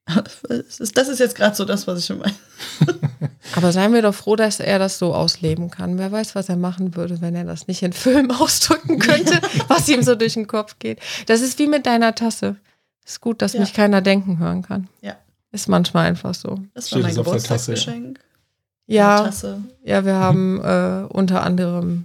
Das ist, das ist jetzt gerade so das, was ich meine. [LAUGHS] Aber seien wir doch froh, dass er das so ausleben kann. Wer weiß, was er machen würde, wenn er das nicht in Film [LAUGHS] ausdrücken könnte, was ihm so durch den Kopf geht. Das ist wie mit deiner Tasse. Ist gut, dass Ja. mich keiner denken hören kann. Ja. Ist manchmal einfach so. Das war Steht mein. Geburtstagsgeschenk. Ja, Tasse. ja, wir haben äh, unter anderem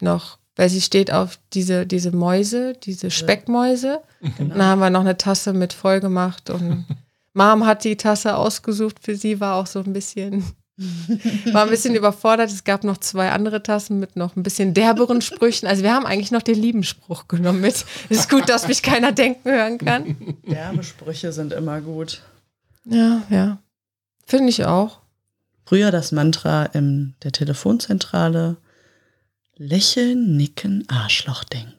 noch, weil sie steht auf diese, diese Mäuse, diese Speckmäuse. Genau. Dann haben wir noch eine Tasse mit voll gemacht und [LAUGHS] Mom hat die Tasse ausgesucht für sie, war auch so ein bisschen, [LAUGHS] war ein bisschen überfordert. Es gab noch zwei andere Tassen mit noch ein bisschen derberen Sprüchen. Also wir haben eigentlich noch den lieben Spruch genommen mit. Ist gut, dass mich keiner denken hören kann. Derbe Sprüche sind immer gut. Ja, ja. Finde ich auch. Früher das Mantra in der Telefonzentrale: Lächeln, nicken, Arschloch denken.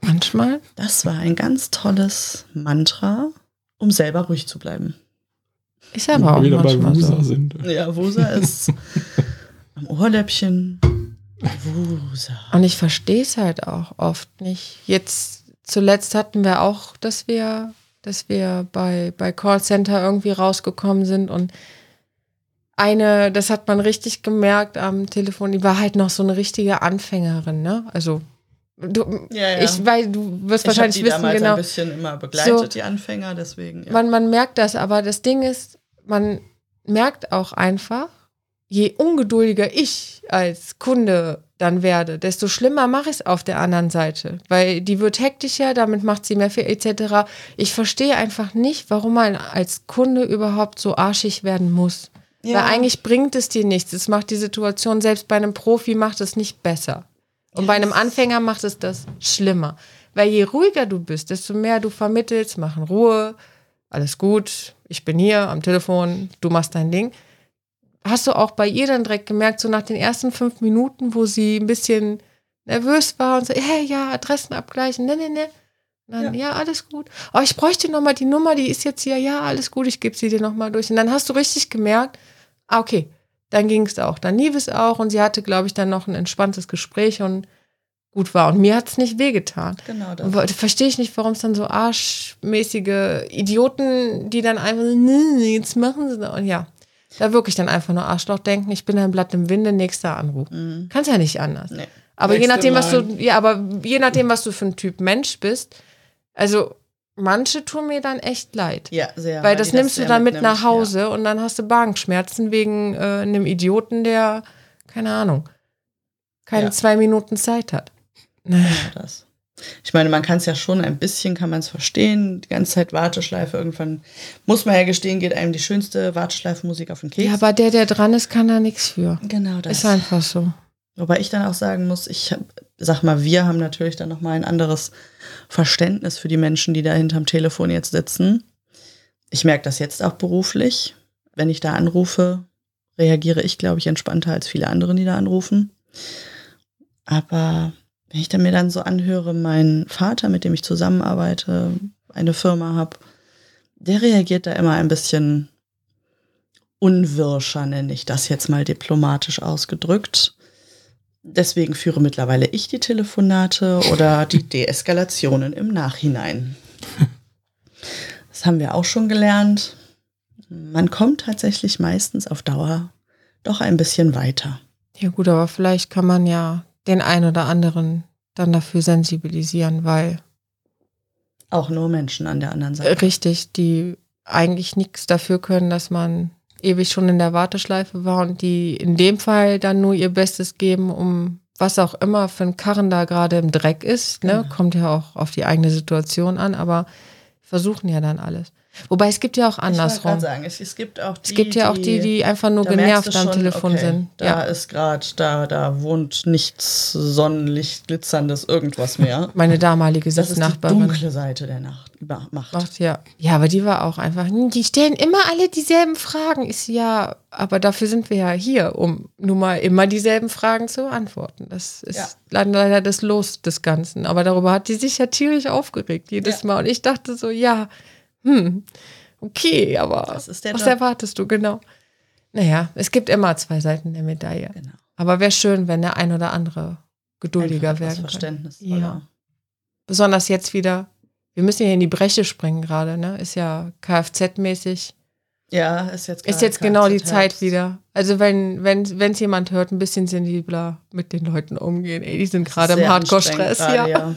Manchmal. Das war ein ganz tolles Mantra, um selber ruhig zu bleiben. Ist aber auch Wo wir wieder bei manchmal Wusa so. sind. Ja, Wusa ist [LAUGHS] am Ohrläppchen. Wusa. Und ich verstehe es halt auch oft nicht. Jetzt zuletzt hatten wir auch, dass wir, dass wir bei, bei Callcenter irgendwie rausgekommen sind und eine, das hat man richtig gemerkt am Telefon, die war halt noch so eine richtige Anfängerin, ne? Also du, Ja, ja. ich weil du wirst Ich wahrscheinlich die wissen, damals genau. ein bisschen immer begleitet, So. die Anfänger, deswegen. Ja. Man, man merkt das, aber das Ding ist, man merkt auch einfach, je ungeduldiger ich als Kunde dann werde, desto schlimmer mache ich es auf der anderen Seite. Weil die wird hektischer, damit macht sie mehr viel etc. Ich verstehe einfach nicht, warum man als Kunde überhaupt so arschig werden muss. Ja. Weil eigentlich bringt es dir nichts. Es macht die Situation, selbst bei einem Profi macht es nicht besser. Und bei einem Anfänger macht es das schlimmer. Weil je ruhiger du bist, desto mehr du vermittelst, mach in Ruhe, alles gut, ich bin hier am Telefon, du machst dein Ding. Hast du auch bei ihr dann direkt gemerkt, so nach den ersten fünf Minuten, wo sie ein bisschen nervös war und so, hey, ja, Adressen abgleichen, ne, ne, ne. Dann, ja. alles gut. Oh, ich bräuchte noch mal die Nummer, die ist jetzt hier, ja, alles gut, ich gebe sie dir noch mal durch. Und dann hast du richtig gemerkt, ah, okay, dann ging es auch. Dann lief es auch und sie hatte, glaube ich, dann noch ein entspanntes Gespräch und gut war. Und mir hat es nicht wehgetan. Genau das. Verstehe ich nicht, warum es dann so arschmäßige Idioten, die dann einfach, so, nee, jetzt machen sie das. Und ja, da wirklich dann einfach nur Arschloch denken, ich bin ein Blatt im Winde, nächster Anruf. Mhm. Kannst ja nicht anders. Nee. Aber je Nächste nachdem, was du, ja, aber je nachdem, was du für ein Typ Mensch bist, also manche tun mir dann echt leid. Ja, sehr. Weil das nimmst du sehr dann mit nach Hause und dann hast du Magenschmerzen wegen äh, einem Idioten, der, keine Ahnung, keine Ja. zwei Minuten Zeit hat. Ja, genau das. Ich meine, man kann es ja schon ein bisschen, kann man es verstehen. Die ganze Zeit Warteschleife. Irgendwann muss man ja gestehen, geht einem die schönste Warteschleifenmusik auf den Keks. Ja, aber der, der dran ist, kann da nichts für. genau das. Ist einfach so. Wobei ich dann auch sagen muss, ich hab, sag mal, wir haben natürlich dann nochmal ein anderes Verständnis für die Menschen, die da hinterm Telefon jetzt sitzen. Ich merke das jetzt auch beruflich. Wenn ich da anrufe, reagiere ich, glaube ich, entspannter als viele andere, die da anrufen. Aber wenn ich dann mir dann so anhöre, mein Vater, mit dem ich zusammenarbeite, eine Firma habe, der reagiert da immer ein bisschen unwirscher, nenne ich das jetzt mal diplomatisch ausgedrückt. Deswegen führe mittlerweile ich die Telefonate oder die [LAUGHS] Deeskalationen im Nachhinein. Das haben wir auch schon gelernt. Man kommt tatsächlich meistens auf Dauer doch ein bisschen weiter. Ja gut, aber vielleicht kann man ja den einen oder anderen dann dafür sensibilisieren, weil Auch nur Menschen an der anderen Seite. richtig, die eigentlich nichts dafür können, dass man ewig schon in der Warteschleife war und die in dem Fall dann nur ihr Bestes geben, um was auch immer für ein Karren da gerade im Dreck ist. Ne? Genau. Kommt ja auch auf die eigene Situation an, aber versuchen ja dann alles. Wobei es gibt ja auch Ich andersrum. gerade sagen, es, es gibt auch die, Es gibt ja auch die, die einfach nur genervt du am schon, Telefon okay, sind. Da Ja. ist gerade, da, da wohnt nichts Sonnenlicht, glitzerndes, irgendwas mehr. [LAUGHS] Meine damalige Das ist die Sitznachbarin. dunkle Seite der Nacht, Macht. Macht, ja. ja, aber die war auch einfach, die stellen immer alle dieselben Fragen. Ist ja, aber dafür sind wir ja hier, um nun mal immer dieselben Fragen zu beantworten. Das ist Ja. leider, leider das Los des Ganzen. Aber darüber hat die sich ja tierisch aufgeregt jedes Ja. Mal. Und ich dachte so, ja, hm, okay, aber Das ist der was Job. erwartest du genau? Naja, es gibt immer zwei Seiten der Medaille. Genau. Aber wäre schön, wenn der ein oder andere geduldiger Einfach etwas werden verständnisvoller. Ja. Besonders jetzt wieder. Wir müssen hier in die Bresche springen gerade, ne? Ist ja Kfz-mäßig. Ja, ist jetzt Ist jetzt genau die Zeit wieder. Also wenn wenn es jemand hört, ein bisschen sensibler mit den Leuten umgehen. Ey, die sind gerade im Hardcore-Stress. Ja. gerade,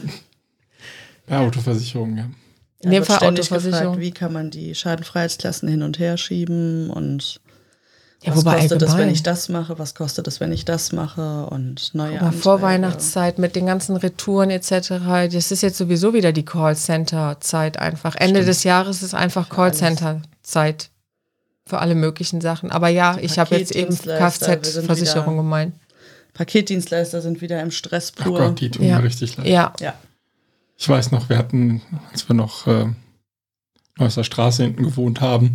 Ja, [LAUGHS] Autoversicherung, ja. In dem Fall Autoversicherung. Gefragt, wie kann man die Schadenfreiheitsklassen hin und her schieben und Ja, was kostet es, wenn ich das mache, was kostet es, wenn ich das mache und neue Aber Anträge. Vorweihnachtszeit mit den ganzen Retouren etc. Das ist jetzt sowieso wieder die Callcenter-Zeit einfach. Ende des Jahres ist einfach Callcenter-Zeit für alle möglichen Sachen. Aber ja, Die ich habe jetzt eben Kfz-Versicherung gemeint. Paketdienstleister sind wieder im Stress pur. Gott, die tun Ja. mir richtig leid. Ja, Ja, Ich weiß noch, wir hatten, als wir noch äh, Neusser Straße hinten gewohnt haben,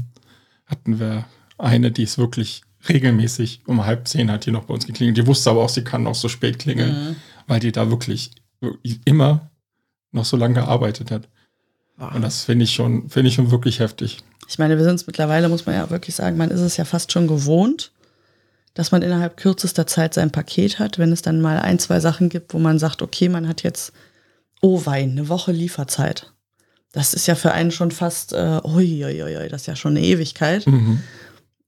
hatten wir eine, die ist wirklich regelmäßig um halb zehn hat die noch bei uns geklingelt. Die wusste aber auch, sie kann auch so spät klingeln, Mhm. weil die da wirklich, wirklich immer noch so lange gearbeitet hat. Und das finde ich schon, finde ich schon wirklich heftig. Ich meine, wir sind es mittlerweile, muss man ja wirklich sagen, man ist es ja fast schon gewohnt, dass man innerhalb kürzester Zeit sein Paket hat. Wenn es dann mal ein, zwei Sachen gibt, wo man sagt, okay, man hat jetzt, oh Wein, eine Woche Lieferzeit. Das ist ja für einen schon fast, äh, ui, ui, ui, das ist ja schon eine Ewigkeit. Mhm.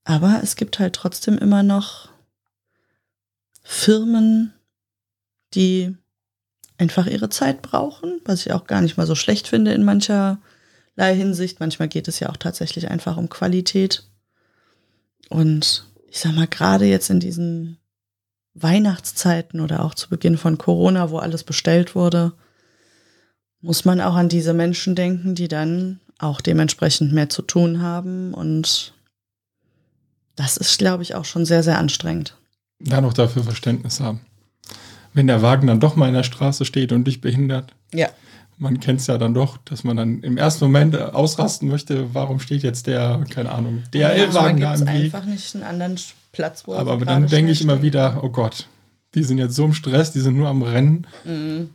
Aber es gibt halt trotzdem immer noch Firmen, die einfach ihre Zeit brauchen, was ich auch gar nicht mal so schlecht finde in mancherlei Hinsicht. Manchmal geht es ja auch tatsächlich einfach um Qualität. Und ich sag mal, gerade jetzt in diesen Weihnachtszeiten oder auch zu Beginn von Corona, wo alles bestellt wurde, muss man auch an diese Menschen denken, die dann auch dementsprechend mehr zu tun haben. Und das ist, glaube ich, auch schon sehr, sehr anstrengend. Da noch dafür Verständnis haben. Wenn der Wagen dann doch mal in der Straße steht und dich behindert, Ja. man kennt es ja dann doch, dass man dann im ersten Moment äh, ausrasten möchte, warum steht jetzt der, keine Ahnung, DHL-Wagen da gibt's im Weg. einfach nicht einen anderen Platz, wo er Aber so dann denke ich immer wieder, oh Gott, die sind jetzt so im Stress, die sind nur am Rennen. Mhm.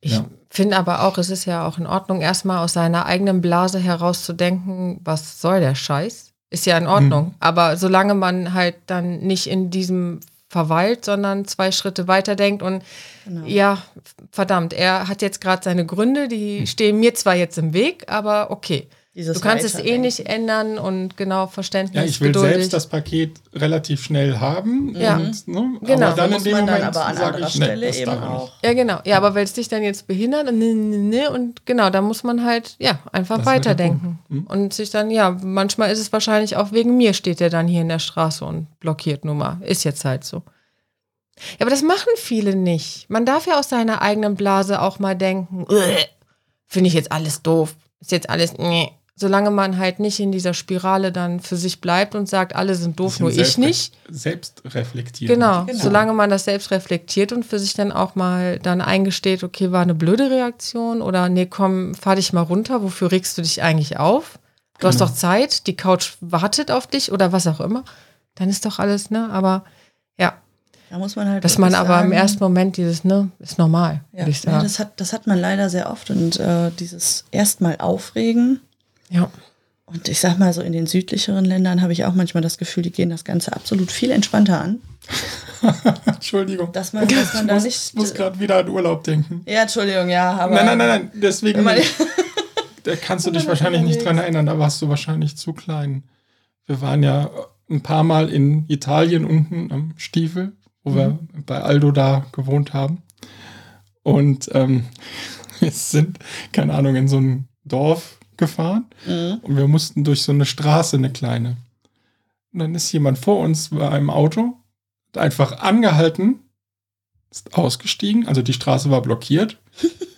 Ich Ja. Finde aber auch, es ist ja auch in Ordnung, erstmal aus seiner eigenen Blase herauszudenken, was soll der Scheiß? Ist ja in Ordnung. Mhm. Aber solange man halt dann nicht in diesem verweilt, sondern zwei Schritte weiter denkt und Genau. ja, verdammt, er hat jetzt gerade seine Gründe, die Hm. stehen mir zwar jetzt im Weg, aber okay. Dieses du kannst es eh nicht ändern und genau Verständnis, Ja, ich will geduldig. selbst das Paket relativ schnell haben. Ja. Und, ne, Genau. Aber dann Muss in dem man dann Moment aber an anderer ich, nee, Stelle das eben auch. Ja, genau. Ja, aber weil es dich dann jetzt behindert und, ne, ne, ne, und genau, da muss man halt, ja, einfach Das weiterdenken. Punkt. Und sich dann, ja, manchmal ist es wahrscheinlich auch wegen mir, steht der dann hier in der Straße und blockiert nur mal. Ist jetzt halt so. Ja, aber das machen viele nicht. Man darf ja aus seiner eigenen Blase auch mal denken, "Uäh, finde ich jetzt alles doof. Ist jetzt alles, nee. Solange man halt nicht in dieser Spirale dann für sich bleibt und sagt, alle sind doof, nur ich nicht. Selbst reflektieren. Genau, Genau. solange man das selbst reflektiert und für sich dann auch mal dann eingesteht, okay, war eine blöde Reaktion oder nee, komm, fahr dich mal runter, wofür regst du dich eigentlich auf? Du hast Genau. doch Zeit, die Couch wartet auf dich oder was auch immer. Dann ist doch alles, ne? Aber ja, Da muss man halt dass man aber im sagen, ersten Moment dieses, ne, ist normal, ja, würde ich ja, sagen. das, hat, das hat man leider sehr oft und äh, dieses erstmal aufregen. Ja, Und ich sag mal so, in den südlicheren Ländern habe ich auch manchmal das Gefühl, die gehen das Ganze absolut viel entspannter an. [LAUGHS] Entschuldigung. Dass man, dass man ich da muss, nicht. muss gerade wieder an Urlaub denken. ja, Entschuldigung, ja, aber. Nein, nein, nein, nein. Deswegen man- da kannst du dich wahrscheinlich nicht dran erinnern. Da warst du wahrscheinlich zu klein. Wir waren ja ein paar Mal in Italien unten am Stiefel, wo wir bei Aldo da gewohnt haben. Und ähm, [LAUGHS] wir sind, keine Ahnung, in so ein Dorf gefahren Mhm. und wir mussten durch so eine Straße, eine kleine. Und dann ist jemand vor uns bei einem Auto, hat einfach angehalten, ist ausgestiegen, also die Straße war blockiert, [LAUGHS]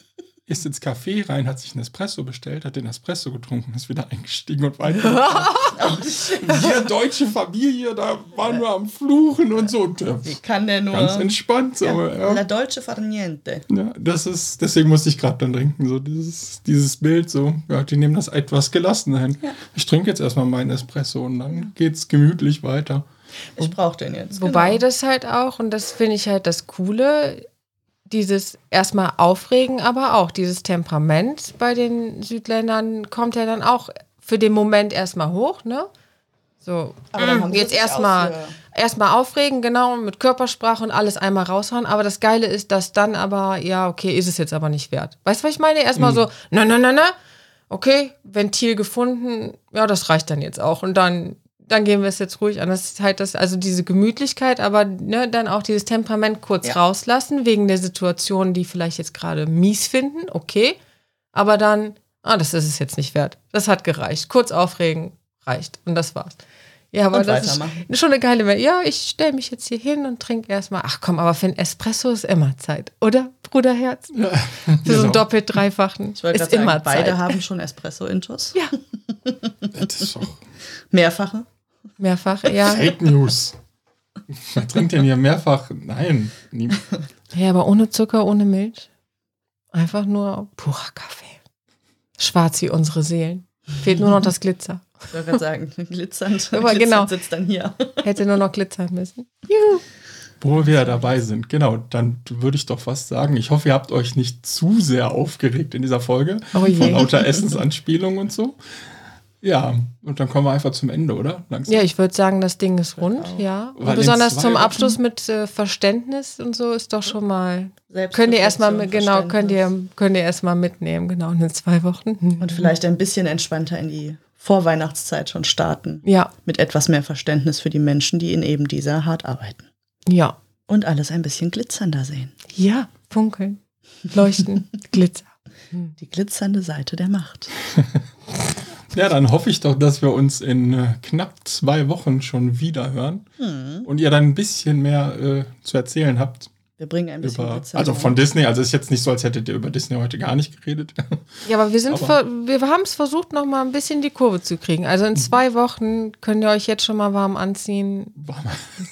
ist ins Café rein, hat sich einen Espresso bestellt, hat den Espresso getrunken, ist wieder [LAUGHS] eingestiegen und weiter. [LAUGHS] Wir deutsche Familie, da waren wir am Fluchen und so. Wie kann der nur? ganz entspannt. So, ja. La ja. Dolce Far Niente. Ja, das ist, deswegen musste ich gerade dann trinken, so dieses, dieses Bild, so, ja, die nehmen das etwas gelassen hin. Ich trinke jetzt erstmal meinen Espresso und dann geht's gemütlich weiter. Ich brauche den jetzt. Wobei genau. das halt auch, und das finde ich halt das Coole, dieses erstmal Aufregen, aber auch dieses Temperament bei den Südländern kommt ja dann auch für den Moment erstmal hoch, ne? So, Aber dann haben sie jetzt erstmal erstmal aufregen, genau, mit Körpersprache und alles einmal raushauen. Aber das Geile ist, dass dann aber, ja, okay, ist es jetzt aber nicht wert. Weißt du, was ich meine? Erstmal so, na, na, na, na, okay, Ventil gefunden, ja, das reicht dann jetzt auch. Und dann, dann gehen wir es jetzt ruhig an. Das ist halt das, also diese Gemütlichkeit, aber ne, dann auch dieses Temperament kurz Ja. rauslassen, wegen der Situation, die vielleicht jetzt gerade mies finden, okay. Aber dann, ah, das ist es jetzt nicht wert. Das hat gereicht. Kurz aufregen, reicht. Und das war's. Ja, aber Und das ist schon eine geile Welt. Ja, ich stelle mich jetzt hier hin und trinke erstmal. Ach komm, aber für ein Espresso ist immer Zeit, oder, Bruderherz? [LAUGHS] Für so Genau. einen doppelt dreifachen Ich wollte ist immer sagen, beide Zeit. haben schon Espresso-Intos. Ja, [LAUGHS] Das ist doch Mehrfache. Mehrfach, [LAUGHS] ja. Fake News. Wer trinkt denn hier mehrfach? Nein. Nie. Ja, aber ohne Zucker, ohne Milch. Einfach nur purer Kaffee. Schwarz wie unsere Seelen. Fehlt nur noch das Glitzer. Ich wollte gerade sagen, [LAUGHS] glitzernd. Aber glitzernd genau. sitzt dann hier. Hätte nur noch glitzern müssen. Juhu. Wo wir dabei sind, genau, dann würde ich doch fast sagen, ich hoffe, ihr habt euch nicht zu sehr aufgeregt in dieser Folge. Oh. Von lauter Essensanspielungen und so. Ja, und dann kommen wir einfach zum Ende, oder? Langsam. Ja, ich würde sagen, das Ding ist rund, ja. Und Weil in besonders zum Wochen- Abschluss mit äh, Verständnis und so ist doch schon mal. Könnt ihr erstmal genau, könnt ihr, könnt ihr erstmal mitnehmen, genau, in den zwei Wochen. [LAUGHS] Und vielleicht ein bisschen entspannter in die Vorweihnachtszeit schon starten. Ja, Mit etwas mehr Verständnis für die Menschen, die in eben dieser hart arbeiten. ja, Und alles ein bisschen glitzernder sehen. ja, funkeln, leuchten, [LAUGHS] Glitzer. Die glitzernde Seite der Macht. [LAUGHS] Ja, dann hoffe ich doch, dass wir uns in äh, knapp zwei Wochen schon wieder hören Hm. und ihr dann ein bisschen mehr äh, zu erzählen habt. Wir bringen ein bisschen Über, Glitzer. also von Disney, also ist jetzt nicht so, als hättet ihr über Disney heute gar nicht geredet. Ja, aber wir sind, Aber- ver wir haben es versucht, noch mal ein bisschen die Kurve zu kriegen. Also Mhm. in zwei Wochen könnt ihr euch jetzt schon mal warm anziehen.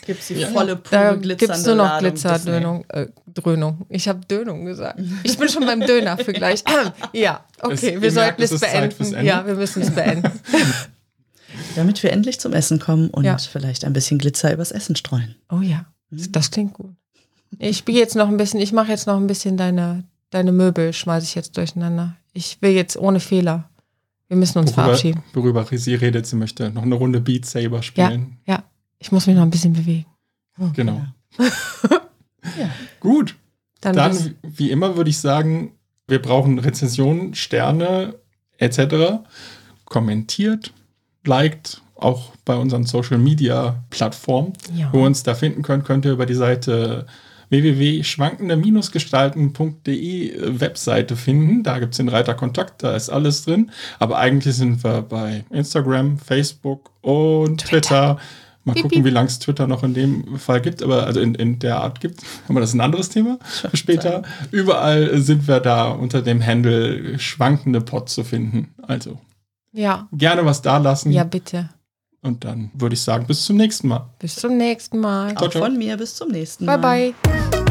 gibt es die Ja. volle, Da pure, gibt es nur noch Ladung Glitzerdönung. Äh, Dröhnung. Ich habe Dönung gesagt. Ich bin schon beim Döner für gleich. [LAUGHS] ja, okay, Es- wir sollten es beenden. Ende. Ja, wir müssen es beenden. [LAUGHS] Damit wir endlich zum Essen kommen und Ja. vielleicht ein bisschen Glitzer übers Essen streuen. Oh ja, das klingt gut. Ich spiele jetzt noch ein bisschen, ich mache jetzt noch ein bisschen deine, deine Möbel, schmeiße ich jetzt durcheinander. Ich will jetzt ohne Fehler. Wir müssen uns Worüber, verabschieden. worüber sie redet, sie möchte noch eine Runde Beat Saber spielen. Ja, ich muss mich noch ein bisschen bewegen. Genau. [LAUGHS] Ja. Gut. Dann, Dann, wie immer, würde ich sagen, wir brauchen Rezensionen, Sterne etc. Kommentiert, liked, auch bei unseren Social Media Plattformen. Ja. Wo ihr uns da finden könnt, könnt ihr über die Seite www.schwankende-gestalten.de Webseite finden. Da gibt es den Reiter Kontakt, da ist alles drin. Aber eigentlich sind wir bei Instagram, Facebook und Twitter. Mal Piep, gucken, wie lange es Twitter noch in dem Fall gibt, aber also in, in der Art gibt. Aber das ist ein anderes Thema für später. Überall sind wir da unter dem Handle schwankende Pod zu finden. Also ja, gerne was da lassen. ja, bitte. Und dann würde ich sagen, bis zum nächsten Mal. Bis zum nächsten Mal. Ciao, Auch ciao. von mir bis zum nächsten Bye, Mal. bye. Been